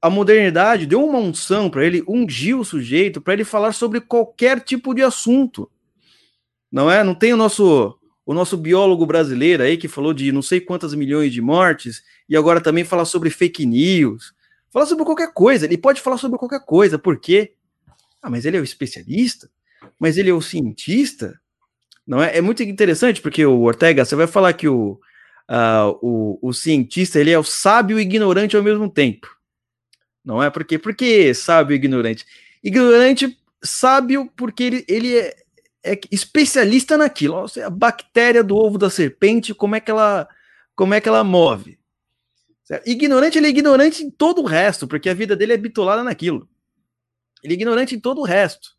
A modernidade deu uma unção para ele, ungiu o sujeito para ele falar sobre qualquer tipo de assunto. Não é? Não tem o nosso o nosso biólogo brasileiro aí que falou de não sei quantas milhões de mortes e agora também fala sobre fake news. Fala sobre qualquer coisa, ele pode falar sobre qualquer coisa, por quê? Ah, mas ele é o especialista? Mas ele é o cientista? Não é? É muito interessante porque o Ortega, você vai falar que o, uh, o, o cientista ele é o sábio e ignorante ao mesmo tempo. Não é? Porque, porque sábio e ignorante? Ignorante, sábio, porque ele, ele é, é especialista naquilo. A bactéria do ovo da serpente, como é que ela, como é que ela move. Certo? Ignorante, ele é ignorante em todo o resto, porque a vida dele é bitolada naquilo. Ele é ignorante em todo o resto.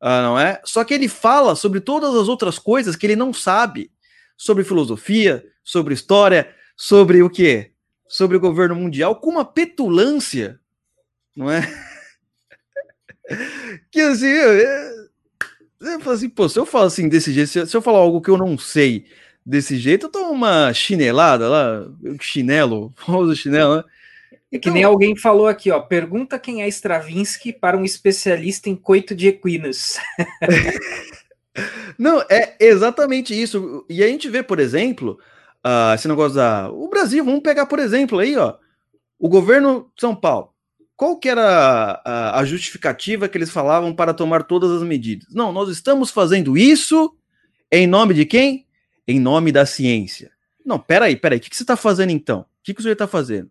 Ah, não é? Só que ele fala sobre todas as outras coisas que ele não sabe, sobre filosofia, sobre história, sobre o que? Sobre o governo mundial, com uma petulância, não é? [LAUGHS] que assim, eu falo assim, pô, se eu falo assim desse jeito, se eu falar algo que eu não sei desse jeito, eu tomo uma chinelada lá, chinelo, [LAUGHS] famoso chinelo, né? É que nem alguém falou aqui, ó. Pergunta quem é Stravinsky para um especialista em coito de equinos. [LAUGHS] Não, é exatamente isso. E a gente vê, por exemplo, uh, esse negócio da. O Brasil, vamos pegar, por exemplo, aí, ó. O governo de São Paulo. Qual que era a, a justificativa que eles falavam para tomar todas as medidas? Não, nós estamos fazendo isso em nome de quem? Em nome da ciência. Não, peraí, peraí. O que, que você está fazendo então? O que, que o senhor está fazendo?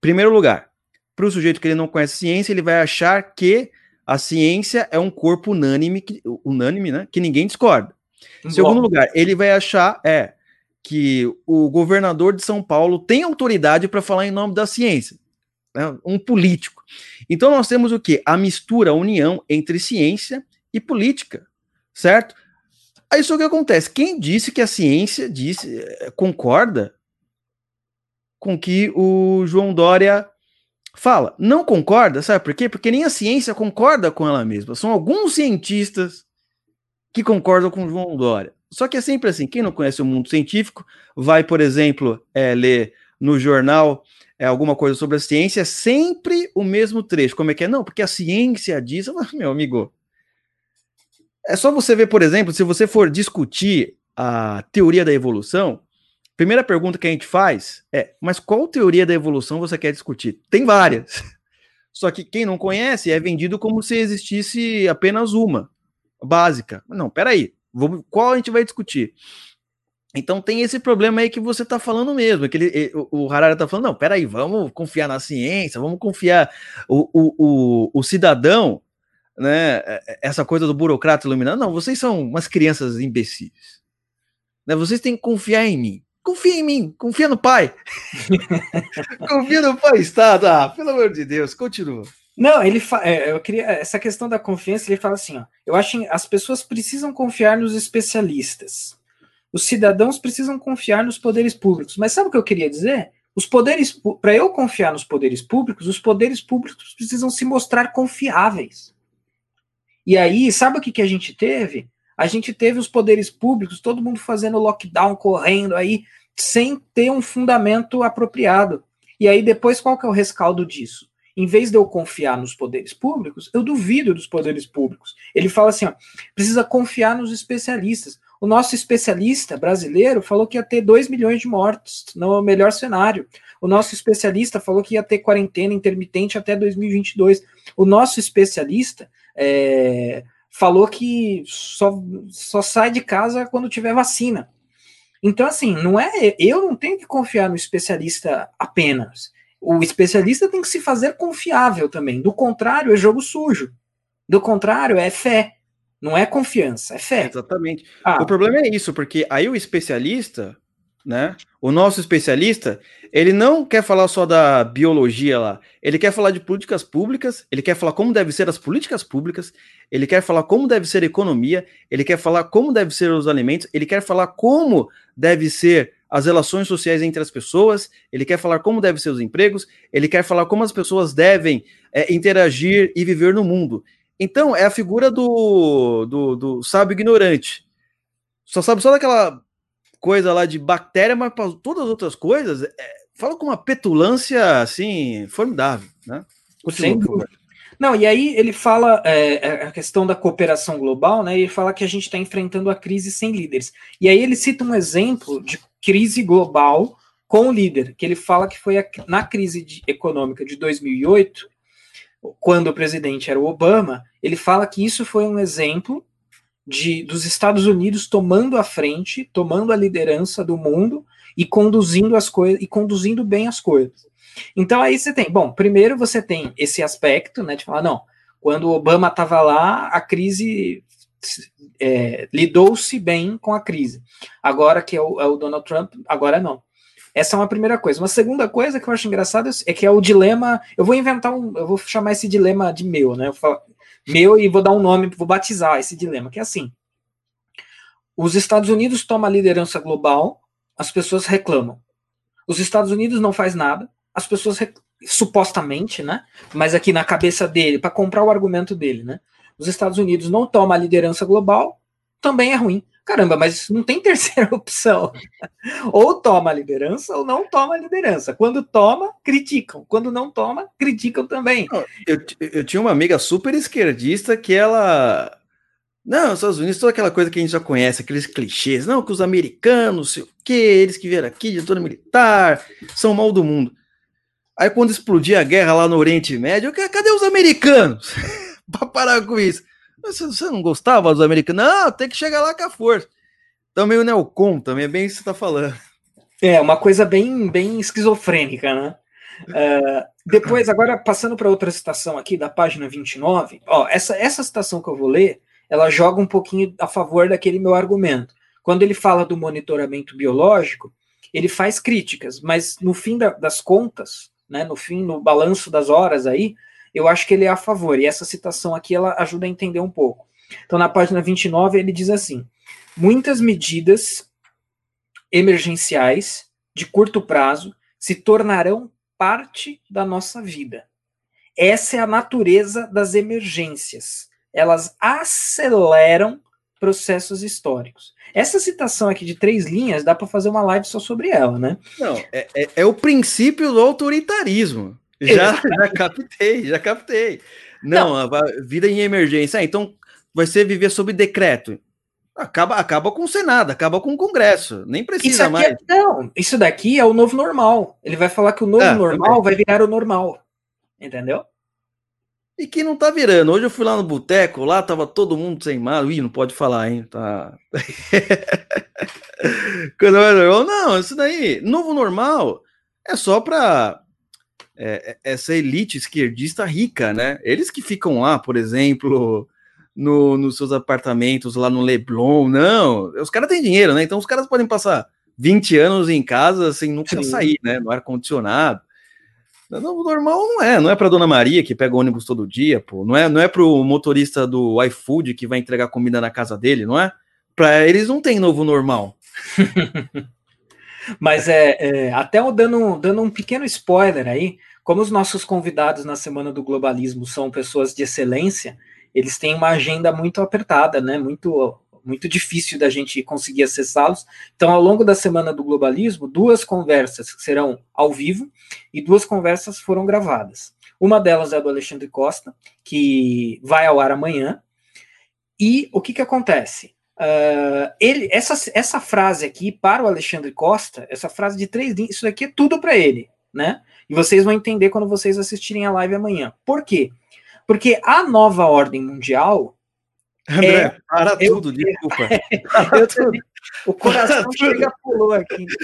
Primeiro lugar, para o sujeito que ele não conhece ciência, ele vai achar que a ciência é um corpo unânime, unânime, né? Que ninguém discorda. Em segundo lugar, ele vai achar é que o governador de São Paulo tem autoridade para falar em nome da ciência, né? um político. Então nós temos o que? A mistura, a união entre ciência e política, certo? Aí só o que acontece? Quem disse que a ciência disse, eh, concorda com que o João Dória fala. Não concorda, sabe por quê? Porque nem a ciência concorda com ela mesma. São alguns cientistas que concordam com o João Dória. Só que é sempre assim: quem não conhece o mundo científico vai, por exemplo, é, ler no jornal é, alguma coisa sobre a ciência, é sempre o mesmo trecho. Como é que é? Não, porque a ciência diz, [LAUGHS] meu amigo, É só você ver, por exemplo, se você for discutir a teoria da evolução, primeira pergunta que a gente faz é: mas qual teoria da evolução você quer discutir? Tem várias. [LAUGHS] Só que quem não conhece é vendido como se existisse apenas uma, básica. Não, peraí, qual a gente vai discutir? Então tem esse problema aí que você está falando mesmo, que ele, o, o Harari está falando, não, peraí, vamos confiar na ciência, vamos confiar o, o, o, o cidadão, né, é, é, essa coisa do burocrata iluminado, não, vocês são umas crianças imbecis, né, vocês têm que confiar em mim, confia em mim, confia no pai, [LAUGHS] confia no pai Estado, ah, pelo amor de Deus, continua. Não, ele fa... É, eu queria essa questão da confiança. Ele fala assim: ó, eu acho que as pessoas precisam confiar nos especialistas. Os cidadãos precisam confiar nos poderes públicos. Mas sabe o que eu queria dizer? Os poderes, para eu confiar nos poderes públicos, os poderes públicos precisam se mostrar confiáveis. E aí, sabe o que, que a gente teve? A gente teve os poderes públicos, todo mundo fazendo lockdown, correndo aí, sem ter um fundamento apropriado. E aí, depois, qual que é o rescaldo disso? Em vez de eu confiar nos poderes públicos, eu duvido dos poderes públicos. Ele fala assim: ó, precisa confiar nos especialistas. O nosso especialista brasileiro falou que ia ter 2 milhões de mortos no melhor cenário. O nosso especialista falou que ia ter quarentena intermitente até 2022. O nosso especialista é, falou que só, só sai de casa quando tiver vacina. Então, assim, não é. Eu não tenho que confiar no especialista apenas. O especialista tem que se fazer confiável também. Do contrário, é jogo sujo. Do contrário, é fé. Não é confiança, é fé. Exatamente. Ah. O problema é isso, porque aí o especialista, né? O nosso especialista, ele não quer falar só da biologia lá, ele quer falar de políticas públicas, ele quer falar como devem ser as políticas públicas, ele quer falar como deve ser a economia, ele quer falar como devem ser os alimentos, ele quer falar como deve ser as relações sociais entre as pessoas, ele quer falar como devem ser os empregos, ele quer falar como as pessoas devem é, interagir e viver no mundo. Então, é a figura do, do, do sábio ignorante. Só sabe só daquela coisa lá de bactéria, mas para todas as outras coisas, é, fala com uma petulância assim formidável, né? Continua, Não, e aí ele fala é, é, a questão da cooperação global, né? E ele fala que a gente está enfrentando a crise sem líderes. E aí ele cita um exemplo de crise global com o líder, que ele fala que foi a, na crise de, econômica de 2008, quando o presidente era o Obama, ele fala que isso foi um exemplo de, dos Estados Unidos tomando a frente, tomando a liderança do mundo e conduzindo as coisas e conduzindo bem as coisas. Então aí você tem, bom, primeiro você tem esse aspecto, né, de falar não, quando o Obama estava lá, a crise é, lidou-se bem com a crise. Agora que é o, é o Donald Trump, agora não. Essa é uma primeira coisa. Uma segunda coisa que eu acho engraçado é que é o dilema. Eu vou inventar um. Eu vou chamar esse dilema de meu, né? Eu falo, meu e vou dar um nome, vou batizar esse dilema, que é assim. Os Estados Unidos tomam a liderança global, as pessoas reclamam. Os Estados Unidos não faz nada, as pessoas supostamente, né? Mas aqui na cabeça dele, para comprar o argumento dele, né? Os Estados Unidos não tomam a liderança global, também é ruim. Caramba, mas não tem [LAUGHS] terceira opção. ou toma a liderança ou não toma a liderança. Quando toma, criticam. Quando não toma, criticam também. Eu, eu tinha uma amiga super esquerdista que ela. Não, os Estados Unidos, toda aquela coisa que a gente já conhece, aqueles clichês. Não, que os americanos, sei o quê, eles que vieram aqui de toda militar, são mal do mundo. Aí quando explodia a guerra lá no Oriente Médio, cadê os americanos? [LAUGHS] para parar com isso. Você não gostava dos americanos? Não, tem que chegar lá com a força. Também o Neocon, também é bem isso que você está falando. É, uma coisa bem, bem esquizofrênica, né? Uh, depois, agora passando para outra citação aqui da página 29, ó, essa, essa citação que eu vou ler, ela joga um pouquinho a favor daquele meu argumento. Quando ele fala do monitoramento biológico, ele faz críticas, mas no fim da, das contas, né, no fim, no balanço das horas aí, eu acho que ele é a favor. E essa citação aqui ela ajuda a entender um pouco. Então, na página 29, ele diz assim: muitas medidas emergenciais de curto prazo se tornarão parte da nossa vida. Essa é a natureza das emergências. Elas aceleram processos históricos. Essa citação aqui de três linhas dá para fazer uma live só sobre ela, né? Não, é, é, é o princípio do autoritarismo. Já, já captei, já captei. Não, não. A vida em emergência. Ah, então, vai ser viver sob decreto. Acaba, acaba com o Senado, acaba com o Congresso. Nem precisa é- mais. não, isso daqui é o novo normal. Ele vai falar que o novo É, normal vai virar o normal. Entendeu? E que não tá virando. Hoje eu fui lá no boteco, lá tava todo mundo sem mala. Ih, não pode falar, hein? Tá. [LAUGHS] Quando é normal, não, isso daí, novo normal é só pra é, é- essa elite esquerdista rica, né? Eles que ficam lá, por exemplo, no, nos seus apartamentos lá no Leblon, não. Os caras têm dinheiro, né? Então os caras podem passar 20 anos em casa sem nunca Sim. sair, né? No ar-condicionado. Novo normal não é, não é para Dona Maria que pega ônibus todo dia, pô. Não é, não é pro motorista do iFood que vai entregar comida na casa dele, não é? Para eles não tem novo normal. [LAUGHS] Mas é, é, até dando, dando um pequeno spoiler aí, como os nossos convidados na Semana do Globalismo são pessoas de excelência, eles têm uma agenda muito apertada, né? Muito, muito difícil da gente conseguir acessá-los. Então, ao longo da Semana do Globalismo, duas conversas serão ao vivo e duas conversas foram gravadas. Uma delas é a do Alexandre Costa, que vai ao ar amanhã. E o que, que acontece? Uh, ele, essa, essa frase aqui para o Alexandre Costa, essa frase de três linhas, isso daqui é tudo para ele, né? E vocês vão entender quando vocês assistirem a live amanhã. Por quê? Porque a nova ordem mundial. [LAUGHS] André, É, para eu- tudo, desculpa. [LAUGHS] eu também- o coração chega pulou aqui. [LAUGHS]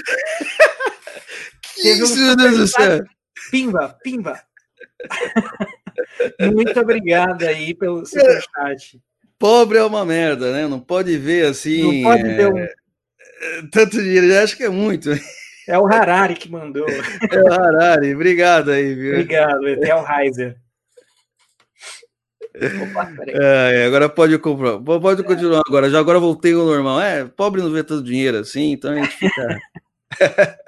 Que Teve isso, meu Deus do céu. Pimba, pimba. Muito obrigado aí pelo superchat. Pobre é uma merda, né? Não pode ver assim. Não pode é, ver um. Tanto dinheiro, acho que é muito. É o Harari que mandou. [LAUGHS] É o Harari, obrigado aí, viu? Obrigado, é o Heiser. Opa. É, é, agora pode comprar. po- Pode continuar agora. Já agora voltei ao normal. É, pobre não vê tanto dinheiro assim, então a gente fica. [LAUGHS]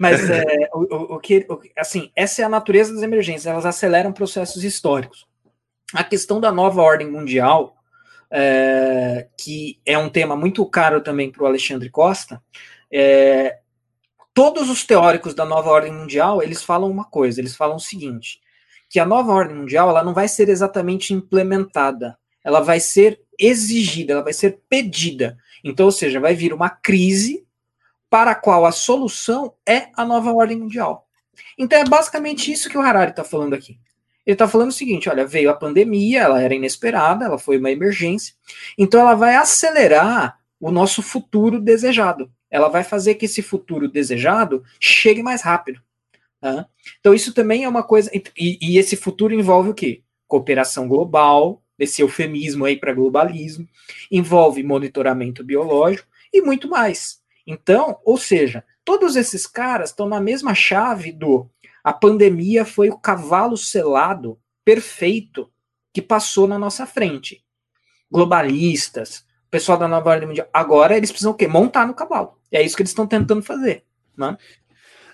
Mas é, o, o- o que, o- assim, essa é a natureza das emergências, elas aceleram processos históricos. A questão da nova ordem mundial, é, que é um tema muito caro também para o Alexandre Costa, é, todos os teóricos da nova ordem mundial, eles falam uma coisa, eles falam o seguinte, que a nova ordem mundial ela não vai ser exatamente implementada, ela vai ser exigida, ela vai ser pedida. Então, ou seja, vai vir uma crise para a qual a solução é a nova ordem mundial. Então é basicamente isso que o Harari está falando aqui. Ele está falando o seguinte: olha, veio a pandemia, ela era inesperada, ela foi uma emergência, então ela vai acelerar o nosso futuro desejado. Ela vai fazer que esse futuro desejado chegue mais rápido. tá? Então isso também é uma coisa. E, e esse futuro envolve o quê? Cooperação global, esse eufemismo aí para globalismo, envolve monitoramento biológico e muito mais. Então, ou seja, todos esses caras estão na mesma chave do a pandemia foi o cavalo selado perfeito que passou na nossa frente. Globalistas, pessoal da nova ordem mundial, agora eles precisam o quê? Montar no cavalo. É isso que eles estão tentando fazer. Né?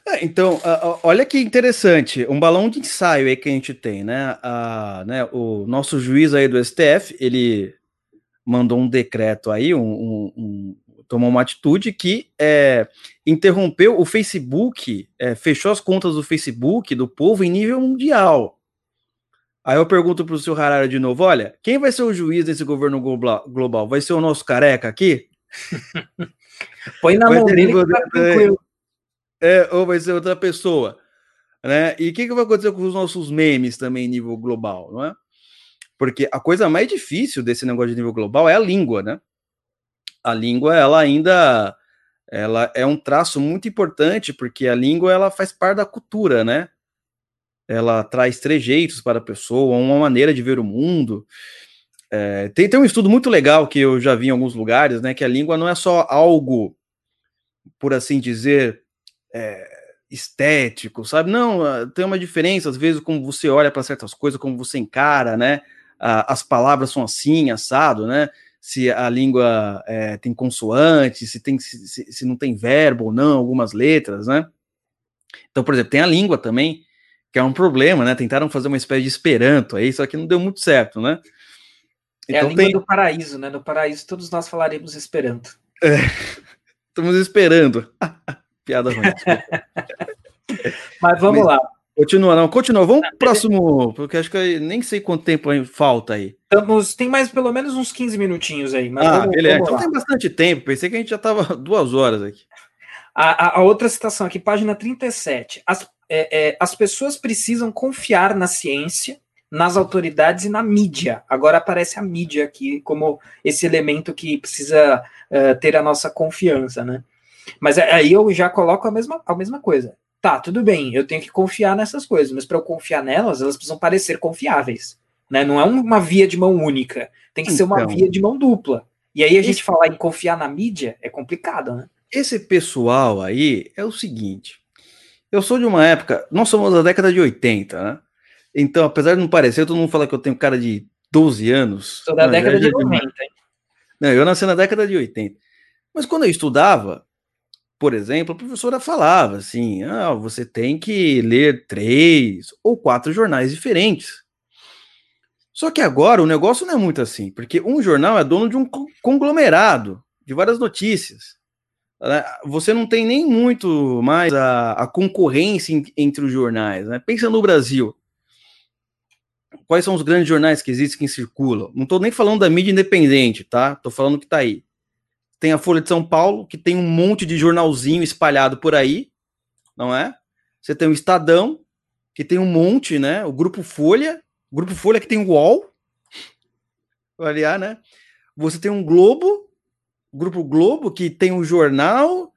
É, então, olha que interessante, um balão de ensaio aí que a gente tem, né? A, né o nosso juiz aí do STF, ele mandou um decreto aí, um, um- um- tomou uma atitude que é, interrompeu o Facebook, é, fechou as contas do Facebook do povo em nível mundial. Aí eu pergunto para o senhor Harari de novo: olha, quem vai ser o juiz desse governo global? Vai ser o nosso careca aqui? [LAUGHS] Põe na Vai mão dele que tá tranquilo. É, ou vai ser outra pessoa, né? E o que, que vai acontecer com os nossos memes também em nível global, não é? Porque a coisa mais difícil desse negócio de nível global é a língua, né? A língua, ela ainda ela é um traço muito importante, porque a língua ela faz parte da cultura, né? Ela traz trejeitos para a pessoa, uma maneira de ver o mundo. É, tem, tem um estudo muito legal que eu já vi em alguns lugares, né? Que a língua não é só algo, por assim dizer, é, estético, sabe? Não, tem uma diferença, às vezes, como você olha para certas coisas, como você encara, né? As palavras são assim, assado, né? Se a língua é, tem consoante, se, tem, se- se não tem verbo ou não, algumas letras, né? Então, por exemplo, tem a língua também, que é um problema, né? Tentaram fazer uma espécie de esperanto aí, só que não deu muito certo, né? É a Então língua tem, do paraíso, né? No paraíso todos nós falaremos esperanto. [LAUGHS] estamos esperando. [LAUGHS] Piada ruim. [LAUGHS] Mas vamos Mas- lá. Continua, não, continua. Vamos pro próximo, porque acho que nem sei quanto tempo falta aí. Estamos, tem mais pelo menos uns 15 minutinhos aí. Ah, vamos, beleza. Vamos então tem bastante tempo. Pensei que a gente já estava duas horas aqui. A, a, a, outra citação aqui, página 37. As, é, é, as pessoas precisam confiar na ciência, nas autoridades e na mídia. Agora aparece a mídia aqui como esse elemento que precisa uh, ter a nossa confiança, né? Mas aí eu já coloco a mesma, a mesma coisa. Tá, tudo bem, eu tenho que confiar nessas coisas, mas para eu confiar nelas, elas precisam parecer confiáveis. Né? Não é uma via de mão única, tem que então, ser uma então. via de mão dupla. E aí a gente falar em confiar na mídia é complicado, né? Esse pessoal aí é o seguinte. Eu sou de uma época, nós somos da década de 80, né? Então, apesar de não parecer, todo mundo fala que eu tenho cara de 12 anos. Sou da não, década de 90, hein? Não, eu nasci na década de 80. Mas quando eu estudava, por exemplo, a professora falava assim: ah, você tem que ler três ou quatro jornais diferentes. Só que agora o negócio não é muito assim, porque um jornal é dono de um conglomerado de várias notícias. Né? Você não tem nem muito mais a, a concorrência entre os jornais. Né? Pensa no Brasil. Quais são os grandes jornais que existem, que circulam? Não estou nem falando da mídia independente, tá? Estou falando que está aí tem a Folha de São Paulo, que tem um monte de jornalzinho espalhado por aí, não é? Você tem o Estadão, que tem um monte, né? O Grupo Folha, o Grupo Folha que tem o UOL, aliás, né? Você tem um Globo, Grupo Globo, que tem um jornal,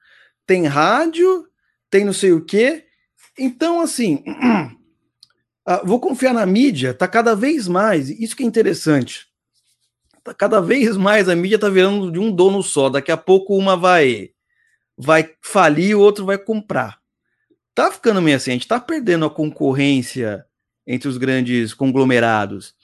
tem rádio, tem não sei o quê. Então, assim, [CLEARS THROAT] ah, vou confiar na mídia, tá cada vez mais, isso que é interessante tá cada vez mais a mídia tá virando de um dono só. Daqui a pouco uma vai vai falir, o outro vai comprar. Tá ficando meio assim, a gente tá perdendo a concorrência entre os grandes conglomerados.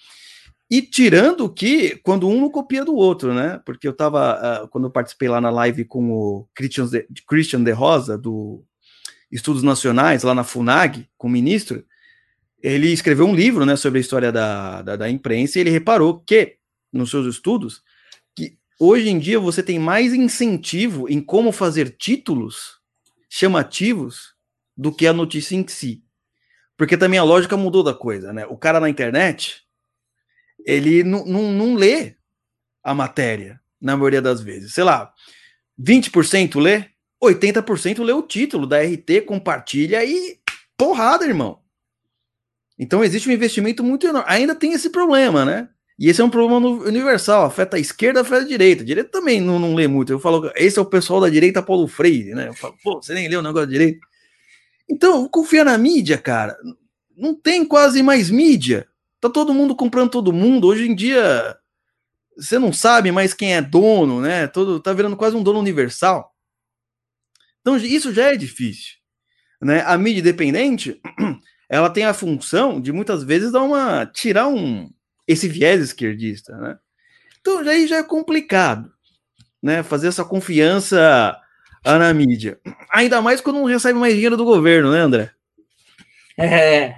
E tirando que quando um não copia do outro, né? Porque eu tava, uh, quando eu participei lá na live com o Christian de, Christian de Rosa, do Estudos Nacionais, lá na FUNAG, com o ministro, ele escreveu um livro né, sobre a história da, da, da imprensa e ele reparou que nos seus estudos que hoje em dia você tem mais incentivo em como fazer títulos chamativos do que a notícia em si. Porque também a lógica mudou da coisa, né? O cara na internet, ele não lê a matéria, na maioria das vezes. Sei lá, 20% lê, 80% lê o título da RT, compartilha e porrada, irmão. Então existe um investimento muito enorme. Ainda tem esse problema, né? E esse é um problema universal, afeta a esquerda, afeta a direita. A direita também não, não lê muito. Eu falo, esse é o pessoal da direita Paulo Freire, né? Eu falo, pô, você nem leu o negócio da direita. Então, confia na mídia, cara. Não tem quase mais mídia. Tá todo mundo comprando todo mundo. Hoje em dia, você não sabe mais quem é dono, né? Todo, tá virando quase um dono universal. Então, isso já é difícil. Né? A mídia independente, [CLEARS THROAT] ela tem a função de muitas vezes dar uma tirar um, esse viés esquerdista, né? Então aí já é complicado, né? Fazer essa confiança na mídia. Ainda mais quando não recebe mais dinheiro do governo, né, André? É,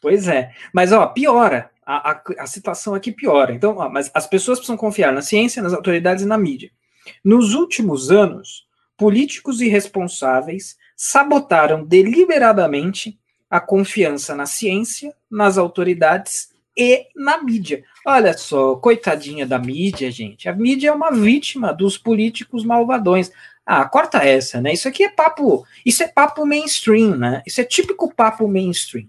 pois é. Mas, ó, piora. A, a, a situação aqui piora. Então, ó, mas as pessoas precisam confiar na ciência, nas autoridades e na mídia. Nos últimos anos, políticos irresponsáveis sabotaram deliberadamente a confiança na ciência, nas autoridades e na mídia. Olha só, coitadinha da mídia, gente. A mídia é uma vítima dos políticos malvadões. Ah, corta essa, né? Isso aqui é papo, isso é papo mainstream, né? Isso é típico papo mainstream,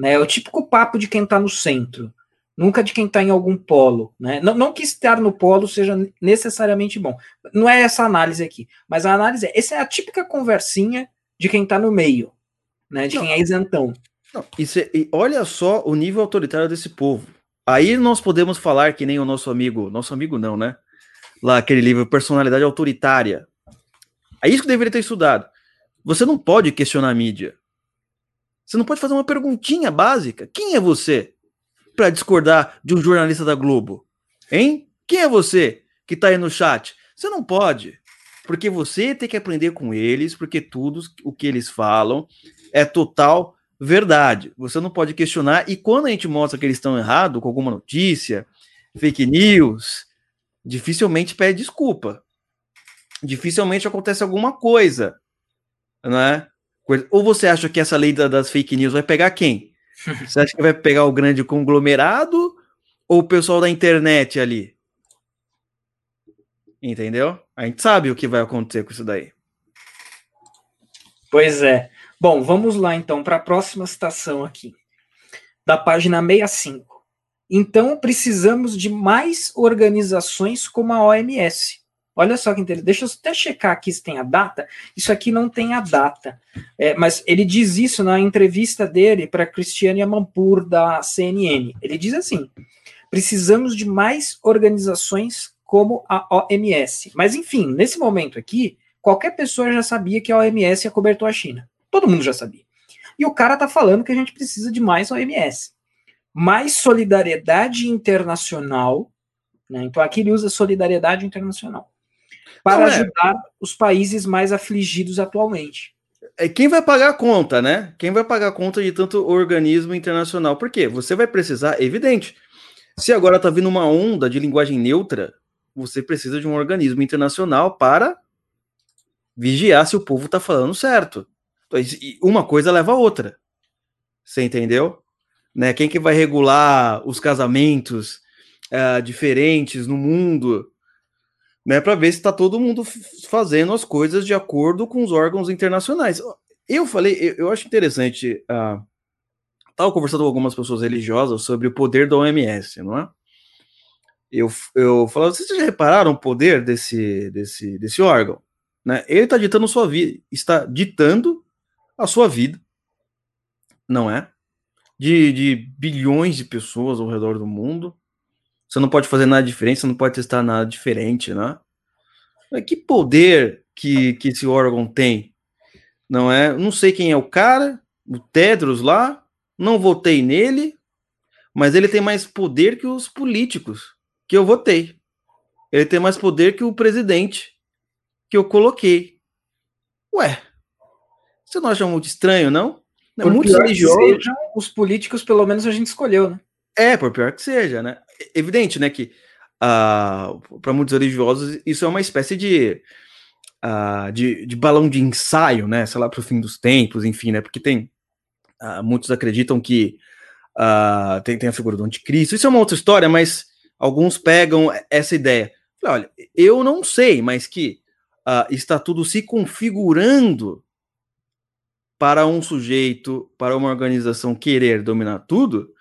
né? É o típico papo de quem está no centro, nunca de quem está em algum polo, né? Não, não que estar no polo seja necessariamente bom. Não é essa análise aqui, mas a análise é, essa é a típica conversinha de quem está no meio, né? De quem é isentão. Não, isso é, e olha só o nível autoritário desse povo. Aí nós podemos falar que nem o nosso amigo, nosso amigo não, né? Lá aquele livro Personalidade Autoritária. É isso que deveria ter estudado. Você não pode questionar a mídia. Você não pode fazer uma perguntinha básica. Quem é você para discordar de um jornalista da Globo? Hein? Quem é você que está aí no chat? Você não pode. Porque você tem que aprender com eles, porque tudo o que eles falam é total verdade. Você não pode questionar. E quando a gente mostra que eles estão errados com alguma notícia, fake news, dificilmente pede desculpa. Dificilmente acontece alguma coisa, né? Coisa. Ou você acha que essa lei das fake news vai pegar quem? [LAUGHS] Você acha que vai pegar o grande conglomerado ou o pessoal da internet ali? Entendeu? A gente sabe o que vai acontecer com isso daí. Pois é. Bom, vamos lá então para a próxima citação aqui, da página 65. Então, precisamos de mais organizações como a OMS, Olha só que interessante. Deixa eu até checar aqui se tem a data. Isso aqui não tem a data. É, mas ele diz isso na entrevista dele para Cristiane Amanpour, da CNN. Ele diz assim: precisamos de mais organizações como a OMS. Mas, enfim, nesse momento aqui, qualquer pessoa já sabia que a OMS acobertou a China. Todo mundo já sabia. E o cara tá falando que a gente precisa de mais OMS. Mais solidariedade internacional. Né? Então aqui ele usa solidariedade internacional para é. ajudar os países mais afligidos atualmente. É quem vai pagar a conta, né? Quem vai pagar a conta de tanto organismo internacional? Por quê? Você vai precisar, evidente. Se agora está vindo uma onda de linguagem neutra, você precisa de um organismo internacional para vigiar se o povo está falando certo. Então, uma coisa leva a outra. Você entendeu? Né? Quem que vai regular os casamentos uh, diferentes no mundo? Né, para ver se está todo mundo fazendo as coisas de acordo com os órgãos internacionais. Eu falei, eu, eu acho interessante, uh, estava conversando com algumas pessoas religiosas sobre o poder da OMS, não é? Eu, eu falava, vocês já repararam o poder desse, desse, desse órgão? Né? Ele está ditando sua vida, está ditando a sua vida, não é? De, de bilhões de pessoas ao redor do mundo, você não pode fazer nada diferente, você não pode testar nada diferente, né? Que poder que, que esse órgão tem? Não é? Não sei quem é o cara, o Tedros lá, não votei nele, mas ele tem mais poder que os políticos que eu votei. Ele tem mais poder que o presidente que eu coloquei. Ué, você não acha muito estranho, não? É muito religioso. Os políticos, pelo menos, a gente escolheu, né? É, por pior que seja, né? Evidente, né, que uh, ah, para muitos religiosos isso é uma espécie de, uh, de, de, balão de ensaio, né? Sei lá, para o fim dos tempos, enfim, né? Porque tem uh, muitos acreditam que tem, tem a figura do anticristo. Isso é uma outra história, mas alguns pegam essa ideia. Olha, eu não sei, mas que está tudo se configurando para um sujeito, para uma organização querer dominar tudo,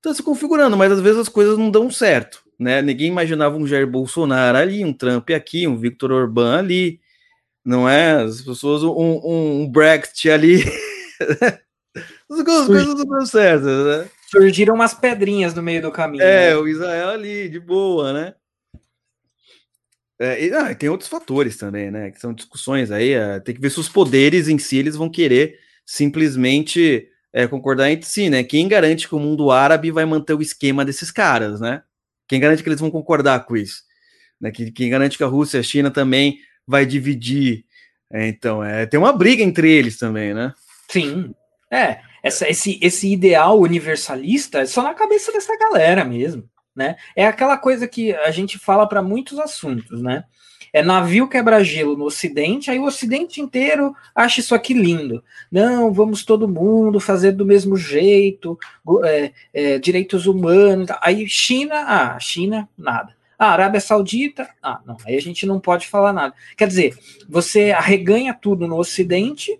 está se configurando, mas às vezes as coisas não dão certo. Né? Ninguém imaginava um Jair Bolsonaro ali, um Trump aqui, um Victor Orbán ali, não é? As pessoas, um, um, Brexit ali. [LAUGHS] as coisas não dão certo, né? Surgiram umas pedrinhas no meio do caminho. É, né? o Israel ali, de boa, né? É, e, ah, tem outros fatores também, né? Que são discussões aí. É, tem que ver se os poderes em si eles vão querer simplesmente é, concordar entre si, né? Quem garante que o mundo árabe vai manter o esquema desses caras, né? Quem garante que eles vão concordar com isso? Né? Quem garante que a Rússia e a China também vai dividir? É, então, é, tem uma briga entre eles também, né? Sim. É, essa, esse, esse ideal universalista é só na cabeça dessa galera mesmo, né? É aquela coisa que a gente fala para muitos assuntos, né? É navio quebra-gelo no Ocidente, aí o Ocidente inteiro acha isso aqui lindo. Não, vamos todo mundo fazer do mesmo jeito, é, é, direitos humanos. Aí China, ah, China, nada. Ah, Arábia Saudita, ah, não, aí a gente não pode falar nada. Quer dizer, você arreganha tudo no Ocidente,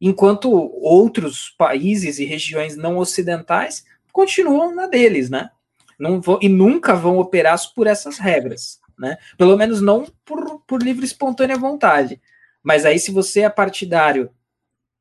enquanto outros países e regiões não ocidentais continuam na deles, né? Não e nunca vão operar por essas regras né? Pelo menos não por, por livre e espontânea vontade. Mas aí, se você é partidário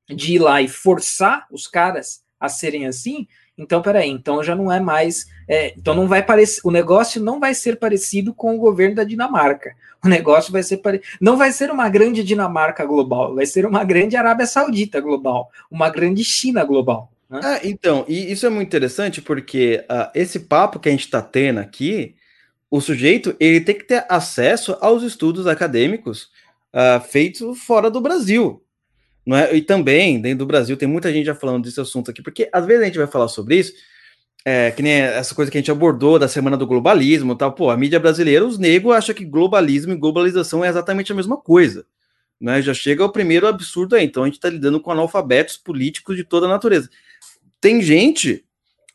de ir lá e forçar os caras a serem assim, então peraí, então já não é mais. É, então não vai parecer. O negócio não vai ser parecido com o governo da Dinamarca. O negócio vai ser pare... não vai ser uma grande Dinamarca global, vai ser uma grande Arábia Saudita global, uma grande China global. Né? Ah, então, e isso é muito interessante porque uh, esse papo que a gente está tendo aqui o sujeito ele tem que ter acesso aos estudos acadêmicos uh, feitos fora do Brasil. Não é? E também, dentro do Brasil, tem muita gente já falando desse assunto aqui, porque às vezes a gente vai falar sobre isso, é, que nem essa coisa que a gente abordou da semana do globalismo tal. Pô, a mídia brasileira, os negros acham que globalismo e globalização é exatamente a mesma coisa. Né? Já chega o primeiro absurdo aí. Então a gente está lidando com analfabetos políticos de toda a natureza. Tem gente,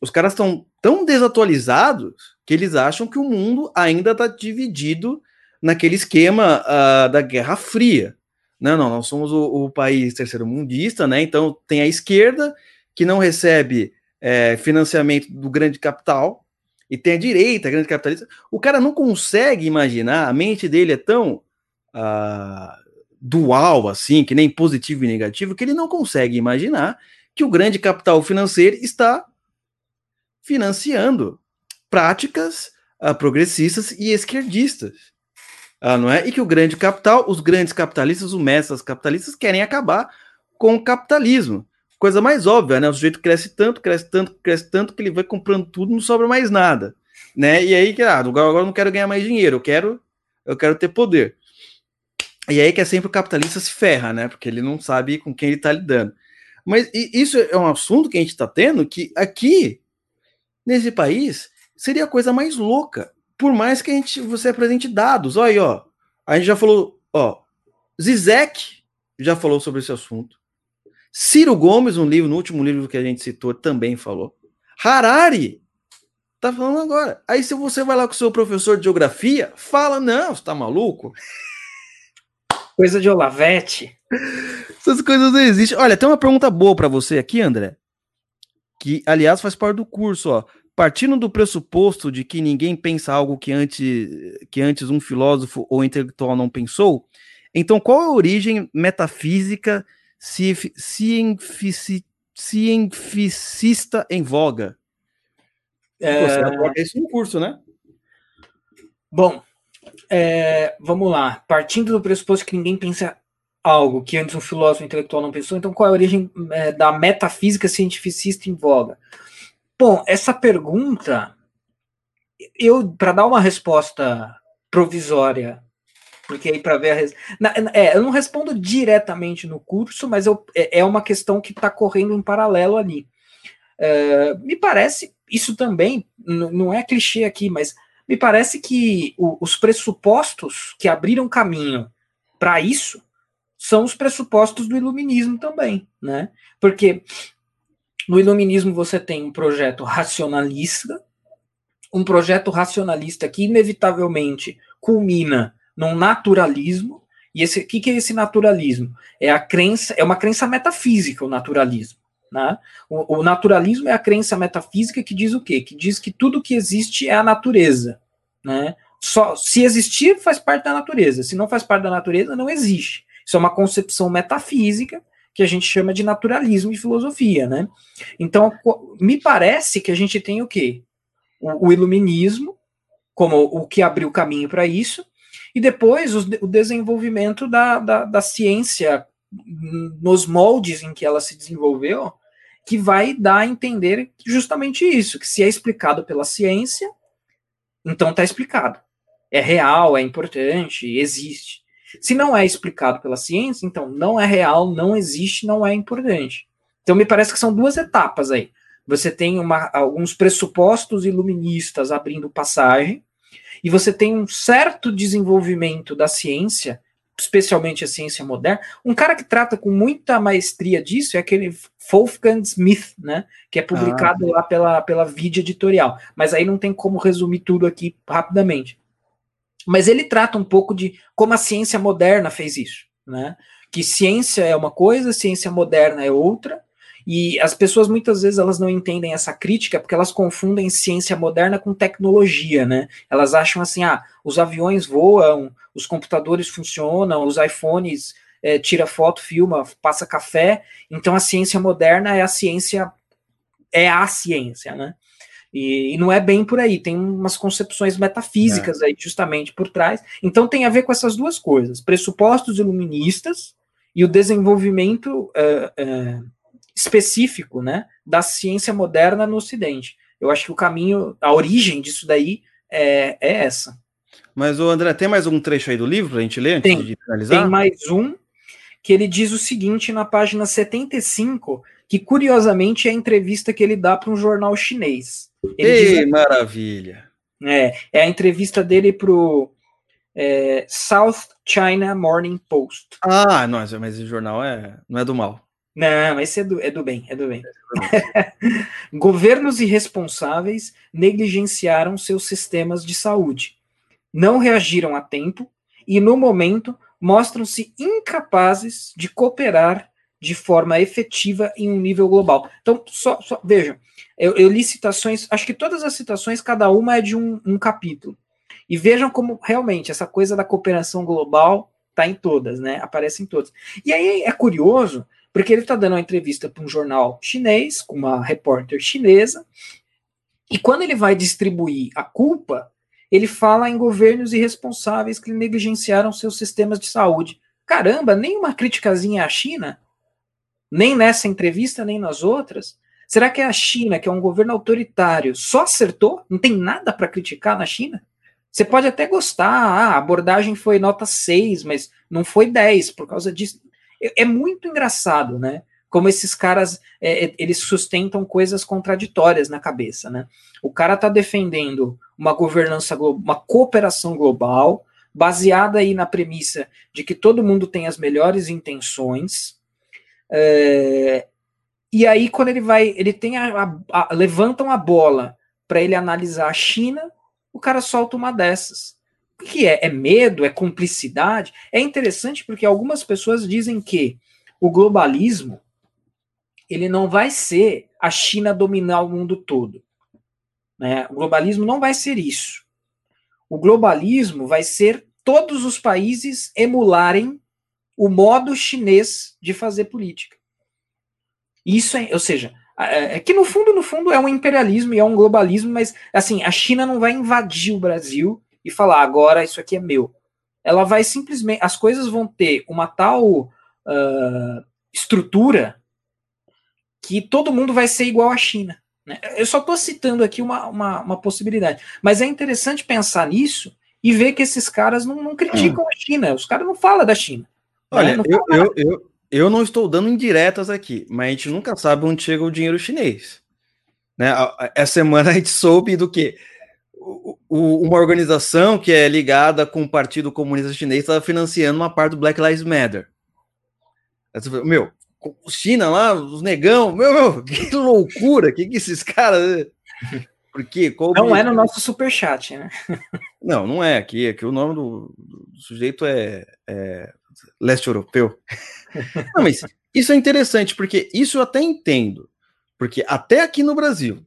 os caras estão tão desatualizados que eles acham que o mundo ainda está dividido naquele esquema uh, da Guerra Fria. Não, não, nós somos o, o país terceiro-mundista, né? Então tem a esquerda que não recebe é, financiamento do grande capital, e tem a direita, a grande capitalista. O cara não consegue imaginar, a mente dele é tão uh, dual, assim, que nem positivo e negativo, que ele não consegue imaginar que o grande capital financeiro está financiando práticas uh, progressistas e esquerdistas. Uh, não é? E que o grande capital, os grandes capitalistas, os mestres capitalistas querem acabar com o capitalismo coisa mais óbvia, né? O sujeito cresce tanto, cresce tanto, cresce tanto que ele vai comprando tudo, não sobra mais nada, né? E aí que ah, agora eu não quero ganhar mais dinheiro, eu quero eu quero ter poder. E aí que é sempre o capitalista se ferra, né? Porque ele não sabe com quem ele está lidando. Mas isso é um assunto que a gente está tendo que aqui nesse país seria a coisa mais louca. Por mais que a gente você apresente dados, olha aí, ó. A gente já falou, ó, Zizek já falou sobre esse assunto. Ciro Gomes, um livro, no último livro que a gente citou, também falou. Harari tá falando agora. Aí se você vai lá com o seu professor de geografia, fala, não, você tá maluco? [LAUGHS] Coisa de Olavete. Essas coisas não existem. Olha, tem uma pergunta boa para você aqui, André, que aliás faz parte do curso, ó. Partindo do pressuposto de que ninguém pensa algo que antes, que antes um filósofo ou intelectual não pensou, então qual é a origem metafísica cientificista em voga. É... Você aborda isso no curso, né? Bom, é, vamos lá. Partindo do pressuposto que ninguém pensa algo que antes um filósofo intelectual não pensou, então qual é a origem é, da metafísica cientificista em voga? Bom, essa pergunta, eu para dar uma resposta provisória porque aí para ver a res... Na, é, eu não respondo diretamente no curso, mas eu, é, é uma questão que está correndo em paralelo ali. É, me parece, isso também não é clichê aqui, mas me parece que o, os pressupostos que abriram caminho para isso são os pressupostos do iluminismo também, né? Porque no iluminismo você tem um projeto racionalista, um projeto racionalista que inevitavelmente culmina num naturalismo. E esse, o que, é esse naturalismo? É a crença, é uma crença metafísica o naturalismo. Né? O, o, naturalismo é a crença metafísica que diz o quê? Que diz que tudo que existe é a natureza. Né? Só se existir faz parte da natureza. Se não faz parte da natureza, não existe. Isso é uma concepção metafísica que a gente chama de naturalismo de filosofia, né? Então, me parece que a gente tem o quê? O, o iluminismo como o que abriu caminho para isso, e depois o, o desenvolvimento da, da, da ciência nos moldes em que ela se desenvolveu, que vai dar a entender justamente isso, que se é explicado pela ciência, então está explicado. É real, é importante, existe. Se não é explicado pela ciência, então não é real, não existe, não é importante. Então me parece que são duas etapas aí. Você tem uma, alguns pressupostos iluministas abrindo passagem, e você tem um certo desenvolvimento da ciência, especialmente a ciência moderna. Um cara que trata com muita maestria disso é aquele Wolfgang Smith, né? Que é publicado ah. lá pela, pela Vídeo Editorial. Mas aí não tem como resumir tudo aqui rapidamente. Mas ele trata um pouco de como a ciência moderna fez isso, né? Que ciência é uma coisa, ciência moderna é outra, e as pessoas muitas vezes elas não entendem essa crítica porque elas confundem ciência moderna com tecnologia, né? Elas acham assim, ah, os aviões voam, os computadores funcionam, os iPhones é, tira foto, filma, passa café. Então a ciência moderna é a ciência é a ciência, né? E, e, não é bem por aí, tem umas concepções metafísicas é. aí justamente por trás. Então tem a ver com essas duas coisas: pressupostos iluministas e o desenvolvimento uh, uh, específico, né, da ciência moderna no Ocidente. Eu acho que o caminho, a origem disso daí é, é essa. Mas o André, tem mais um trecho aí do livro para a gente ler antes tem, de finalizar? Tem mais um que ele diz o seguinte na página 75, que curiosamente é a entrevista que ele dá para um jornal chinês. Ele Ei, diz, maravilha! É, é a entrevista dele pro é, South China Morning Post. Ah, nossa, mas esse jornal é, não é do mal. Não, esse é do, é do bem, é do bem. [LAUGHS] Governos irresponsáveis negligenciaram seus sistemas de saúde, não reagiram a tempo e, no momento, mostram-se incapazes de cooperar de forma efetiva em um nível global. Então, só, só vejam, eu, eu, li citações, acho que todas as citações, cada uma é de um, um capítulo. E vejam como realmente essa coisa da cooperação global está em todas, né? Aparece em todas. E aí é curioso, porque ele está dando uma entrevista para um jornal chinês, com uma repórter chinesa, e quando ele vai distribuir a culpa, ele fala em governos irresponsáveis que negligenciaram seus sistemas de saúde. Caramba, nem uma criticazinha à China? Nem nessa entrevista, nem nas outras? Será que é a China, que é um governo autoritário, só acertou? Não tem nada para criticar na China? Você pode até gostar, ah, a abordagem foi nota 6, mas não foi 10 por causa disso. É, é muito engraçado, né? Como esses caras, é, é, eles sustentam coisas contraditórias na cabeça, né? O cara tá defendendo uma governança, uma cooperação global, baseada aí na premissa de que todo mundo tem as melhores intenções, é, e aí, quando ele vai, ele tem a, a, a bola para ele analisar a China, o cara solta uma dessas. O que é? É medo? É cumplicidade? É interessante porque algumas pessoas dizem que o globalismo ele não vai ser a China dominar o mundo todo. Né? O globalismo não vai ser isso. O globalismo vai ser todos os países emularem o modo chinês de fazer política. Isso é, ou seja, é, é que no fundo, no fundo, é um imperialismo e é um globalismo, mas assim, a China não vai invadir o Brasil e falar agora isso aqui é meu. Ela vai simplesmente, as coisas vão ter uma tal uh, estrutura que todo mundo vai ser igual à China. Né? Eu só estou citando aqui uma, uma, uma, possibilidade, mas é interessante pensar nisso e ver que esses caras não, não criticam a China, os caras não falam da China. Olha, né? eu, eu, eu, eu não estou dando indiretas aqui, mas a gente nunca sabe onde chega o dinheiro chinês. Né? Essa semana a gente soube do que uma organização que é ligada com o Partido Comunista Chinês está financiando uma parte do Black Lives Matter. Meu, China lá, os negão, meu, meu [LAUGHS] que loucura, que que esses caras. Porque não é no nosso superchat, né? Não, não é aqui. Aqui o nome do, do sujeito é, é leste europeu. [LAUGHS] Não, mas isso é interessante, porque isso eu até entendo. Porque até aqui no Brasil,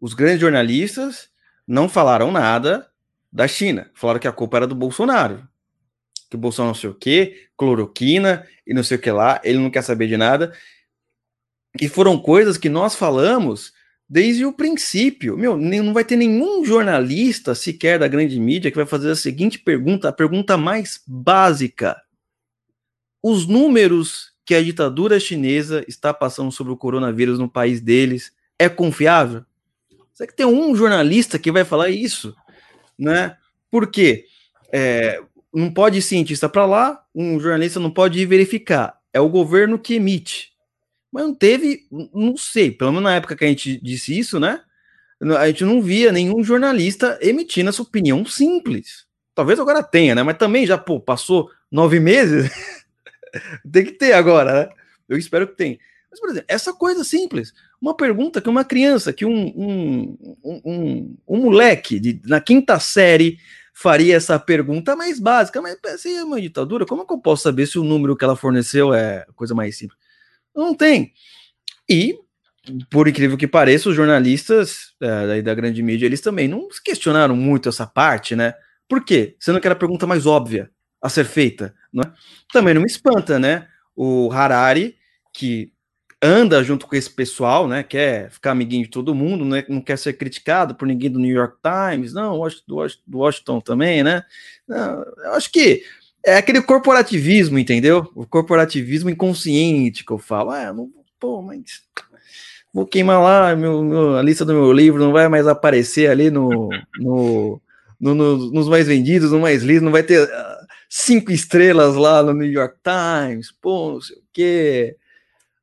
os grandes jornalistas não falaram nada da China. Falaram que a culpa era do Bolsonaro. Que o Bolsonaro não sei o quê, cloroquina e não sei o que lá, ele não quer saber de nada. E foram coisas que nós falamos desde o princípio. Meu, não vai ter nenhum jornalista sequer da grande mídia que vai fazer a seguinte pergunta, a pergunta mais básica os números que a ditadura chinesa está passando sobre o coronavírus no país deles é confiável? Será que tem um jornalista que vai falar isso? Né? Por quê? É, não pode ir cientista para lá, um jornalista não pode ir verificar. É o governo que emite. Mas não teve, não sei, pelo menos na época que a gente disse isso, né? A gente não via nenhum jornalista emitindo essa opinião simples. Talvez agora tenha, né? Mas também já pô, passou nove meses. [LAUGHS] Tem que ter agora, né? Eu espero que tenha. Mas, por exemplo, essa coisa simples, uma pergunta que uma criança, que um, um, um, um moleque de, na quinta série faria essa pergunta mais básica, mas se é uma ditadura, como é que eu posso saber se o número que ela forneceu é coisa mais simples? Não tem. E, por incrível que pareça, os jornalistas é, da grande mídia, eles também não questionaram muito essa parte, né? Por quê? Sendo que era a pergunta mais óbvia a ser feita. Né? Também não me espanta, né? O Harari, que anda junto com esse pessoal, né? Quer ficar amiguinho de todo mundo, né? Não quer ser criticado por ninguém do New York Times, não, do Washington também, né? Não, eu acho que é aquele corporativismo, entendeu? O corporativismo inconsciente que eu falo. Ah, não, pô, mas vou queimar lá meu, meu, a lista do meu livro, não vai mais aparecer ali no, [LAUGHS] no, no, no nos mais vendidos, no mais lido, não vai ter cinco estrelas lá no New York Times, pô, não sei o quê.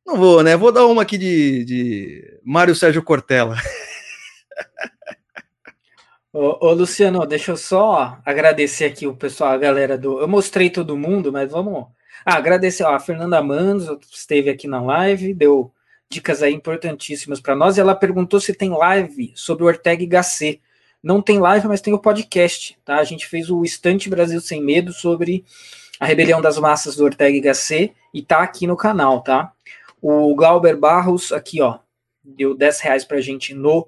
Não vou, né? Vou dar uma aqui de, de Mário Sérgio Cortella. [LAUGHS] Ô, ô, Luciano, deixa eu só agradecer aqui o pessoal, a galera do. Eu mostrei todo mundo, mas vamos. Ah, agradecer ó, a Fernanda Manzo, esteve aqui na live, deu dicas aí importantíssimas para nós. Ela perguntou se tem live sobre o Ortega Gasset. Não tem live, mas tem o podcast, tá? A gente fez o Estante Brasil Sem Medo sobre a rebelião das massas do Ortega Gasset e tá aqui no canal, tá? O Glauber Barros, aqui, ó, deu 10 reais pra gente no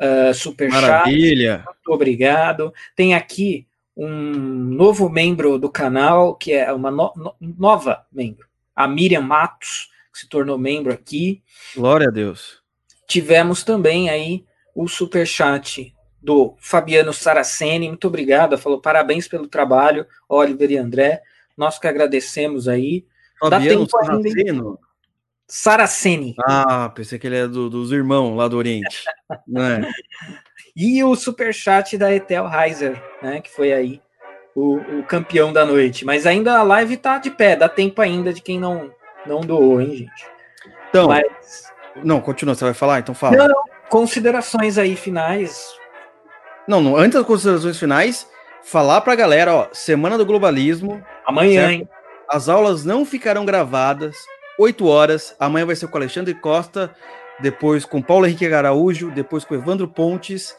uh, Superchat. Maravilha! Muito obrigado. Tem aqui um novo membro do canal, que é uma no no nova membro, a Miriam Matos, que se tornou membro aqui. Glória a Deus. Tivemos também aí o superchat do Fabiano Saraceni, muito obrigado, falou parabéns pelo trabalho, Oliver e André, nós que agradecemos aí. Fabiano Saraceno? Saraceni. Ah, pensei que ele é do, dos irmãos lá do Oriente. [LAUGHS] né? E o superchat da Etel Heiser, né, que foi aí o, o, campeão da noite. Mas ainda a live tá de pé, dá tempo ainda de quem não, não doou, hein, gente? Então, Mas... não, continua, você vai falar? Então fala. Não, considerações aí finais. Não, não, antes das considerações finais, falar pra galera, ó, Semana do Globalismo. Amanhã, certo? hein? As aulas não ficarão gravadas, 8 horas. Amanhã vai ser com Alexandre Costa, depois com Paulo Henrique Araújo, depois com Evandro Pontes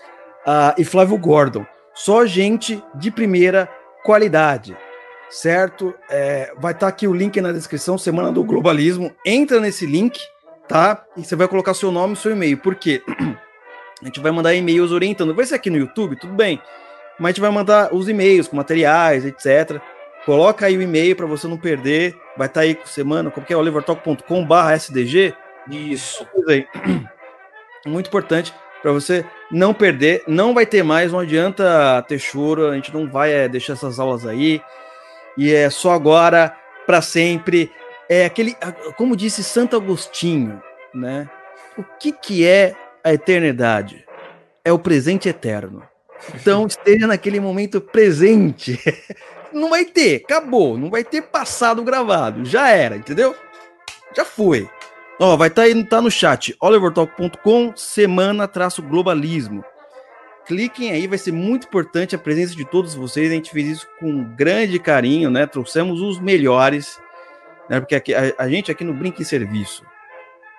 uh, e Flávio Gordon. Só gente de primeira qualidade, certo? É, vai estar tá aqui o link na descrição, Semana do Globalismo. Entra nesse link, tá? E você vai colocar seu nome e seu e-mail. Por quê? [CLEARS THROAT] A gente vai mandar e-mails orientando. Vai ser aqui no YouTube, tudo bem. Mas a gente vai mandar os e-mails com materiais, etc. Coloca aí o e-mail para você não perder. Vai estar tá aí com semana, como que é olivertalk.com/sdg. Isso. Aí. [CLEARS THROAT] Muito importante para você não perder. Não vai ter mais, não adianta ter choro. A gente não vai é, deixar essas aulas aí. E é só agora, para sempre. É aquele, como disse Santo Agostinho, né? O que que é a eternidade? É o presente eterno. Então [LAUGHS] esteja naquele momento presente. [LAUGHS] Não vai ter, acabou. Não vai ter passado gravado. Já era, entendeu? Já foi. Ó, vai estar tá aí, tá no chat, olivertalk.com, semana-globalismo. Cliquem aí, vai ser muito importante a presença de todos vocês. A gente fez isso com grande carinho, né? Trouxemos os melhores, né? Porque aqui, a, a gente aqui no Brinque em Serviço.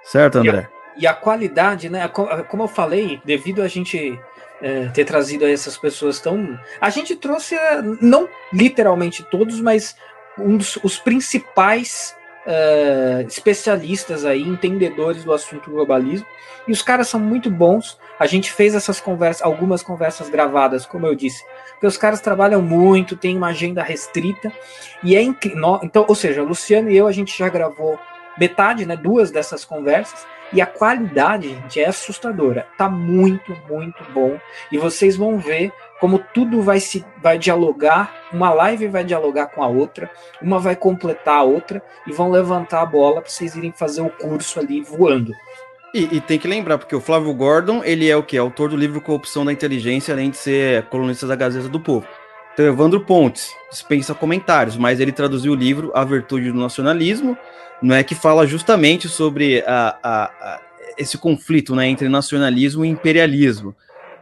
Certo, André? E a, e a qualidade, né? Como eu falei, devido a gente é, ter trazido essas pessoas tão. A gente trouxe, é, não literalmente todos, mas um dos os principais uh, especialistas aí, entendedores do assunto globalismo, e os caras são muito bons. A gente fez essas conversas, algumas conversas gravadas, como eu disse, porque os caras trabalham muito, tem uma agenda restrita, e é incrível. Então, ou seja, Luciano e eu, a gente já gravou metade, né, duas dessas conversas, e a qualidade, gente, é assustadora. Tá muito, muito bom. E vocês vão ver como tudo vai se vai dialogar, uma live vai dialogar com a outra, uma vai completar a outra e vão levantar a bola para vocês irem fazer o curso ali voando. E, e, tem que lembrar, porque o Flávio Gordon, ele é o que? Autor do livro Corrupção da Inteligência, além de ser colunista da Gazeta do Povo. Então, Evandro Pontes dispensa comentários, mas ele traduziu o livro A Virtude do Nacionalismo, não é que fala justamente sobre a, a, a esse conflito né, entre nacionalismo e imperialismo.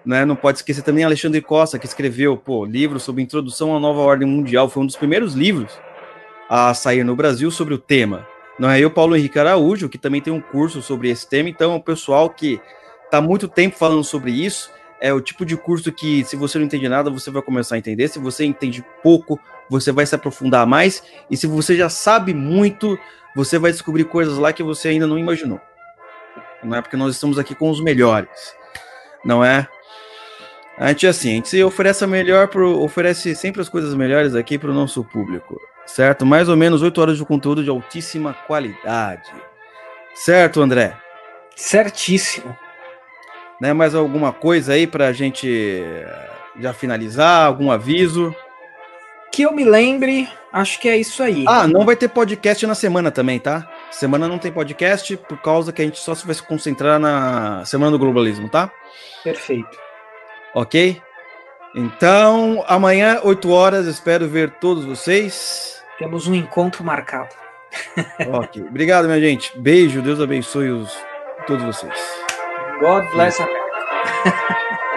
Né? Não pode esquecer também Alexandre Costa, que escreveu pô, livro sobre introdução à nova ordem mundial, foi um dos primeiros livros a sair no Brasil sobre o tema. Não é eu, Paulo Henrique Araújo, que também tem um curso sobre esse tema, então o pessoal que está muito tempo falando sobre isso, é o tipo de curso que, se você não entende nada, você vai começar a entender. Se você entende pouco, você vai se aprofundar mais. E se você já sabe muito, você vai descobrir coisas lá que você ainda não imaginou. Não é porque nós estamos aqui com os melhores, não é? A gente assim, a gente oferece melhor pro, oferece sempre as coisas melhores aqui para o nosso público, certo? Mais ou menos oito horas de conteúdo de altíssima qualidade, certo, André? Certíssimo. Né, mais alguma coisa aí para a gente já finalizar? Algum aviso? Que eu me lembre, acho que é isso aí. Ah, não vai ter podcast na semana também, tá? Semana não tem podcast por causa que a gente só vai se concentrar na Semana do Globalismo, tá? Perfeito. Ok? Então, amanhã, 8 horas, espero ver todos vocês. Temos um encontro marcado. ok. Obrigado, minha gente. Beijo, Deus abençoe os, todos vocês. God bless America. [LAUGHS]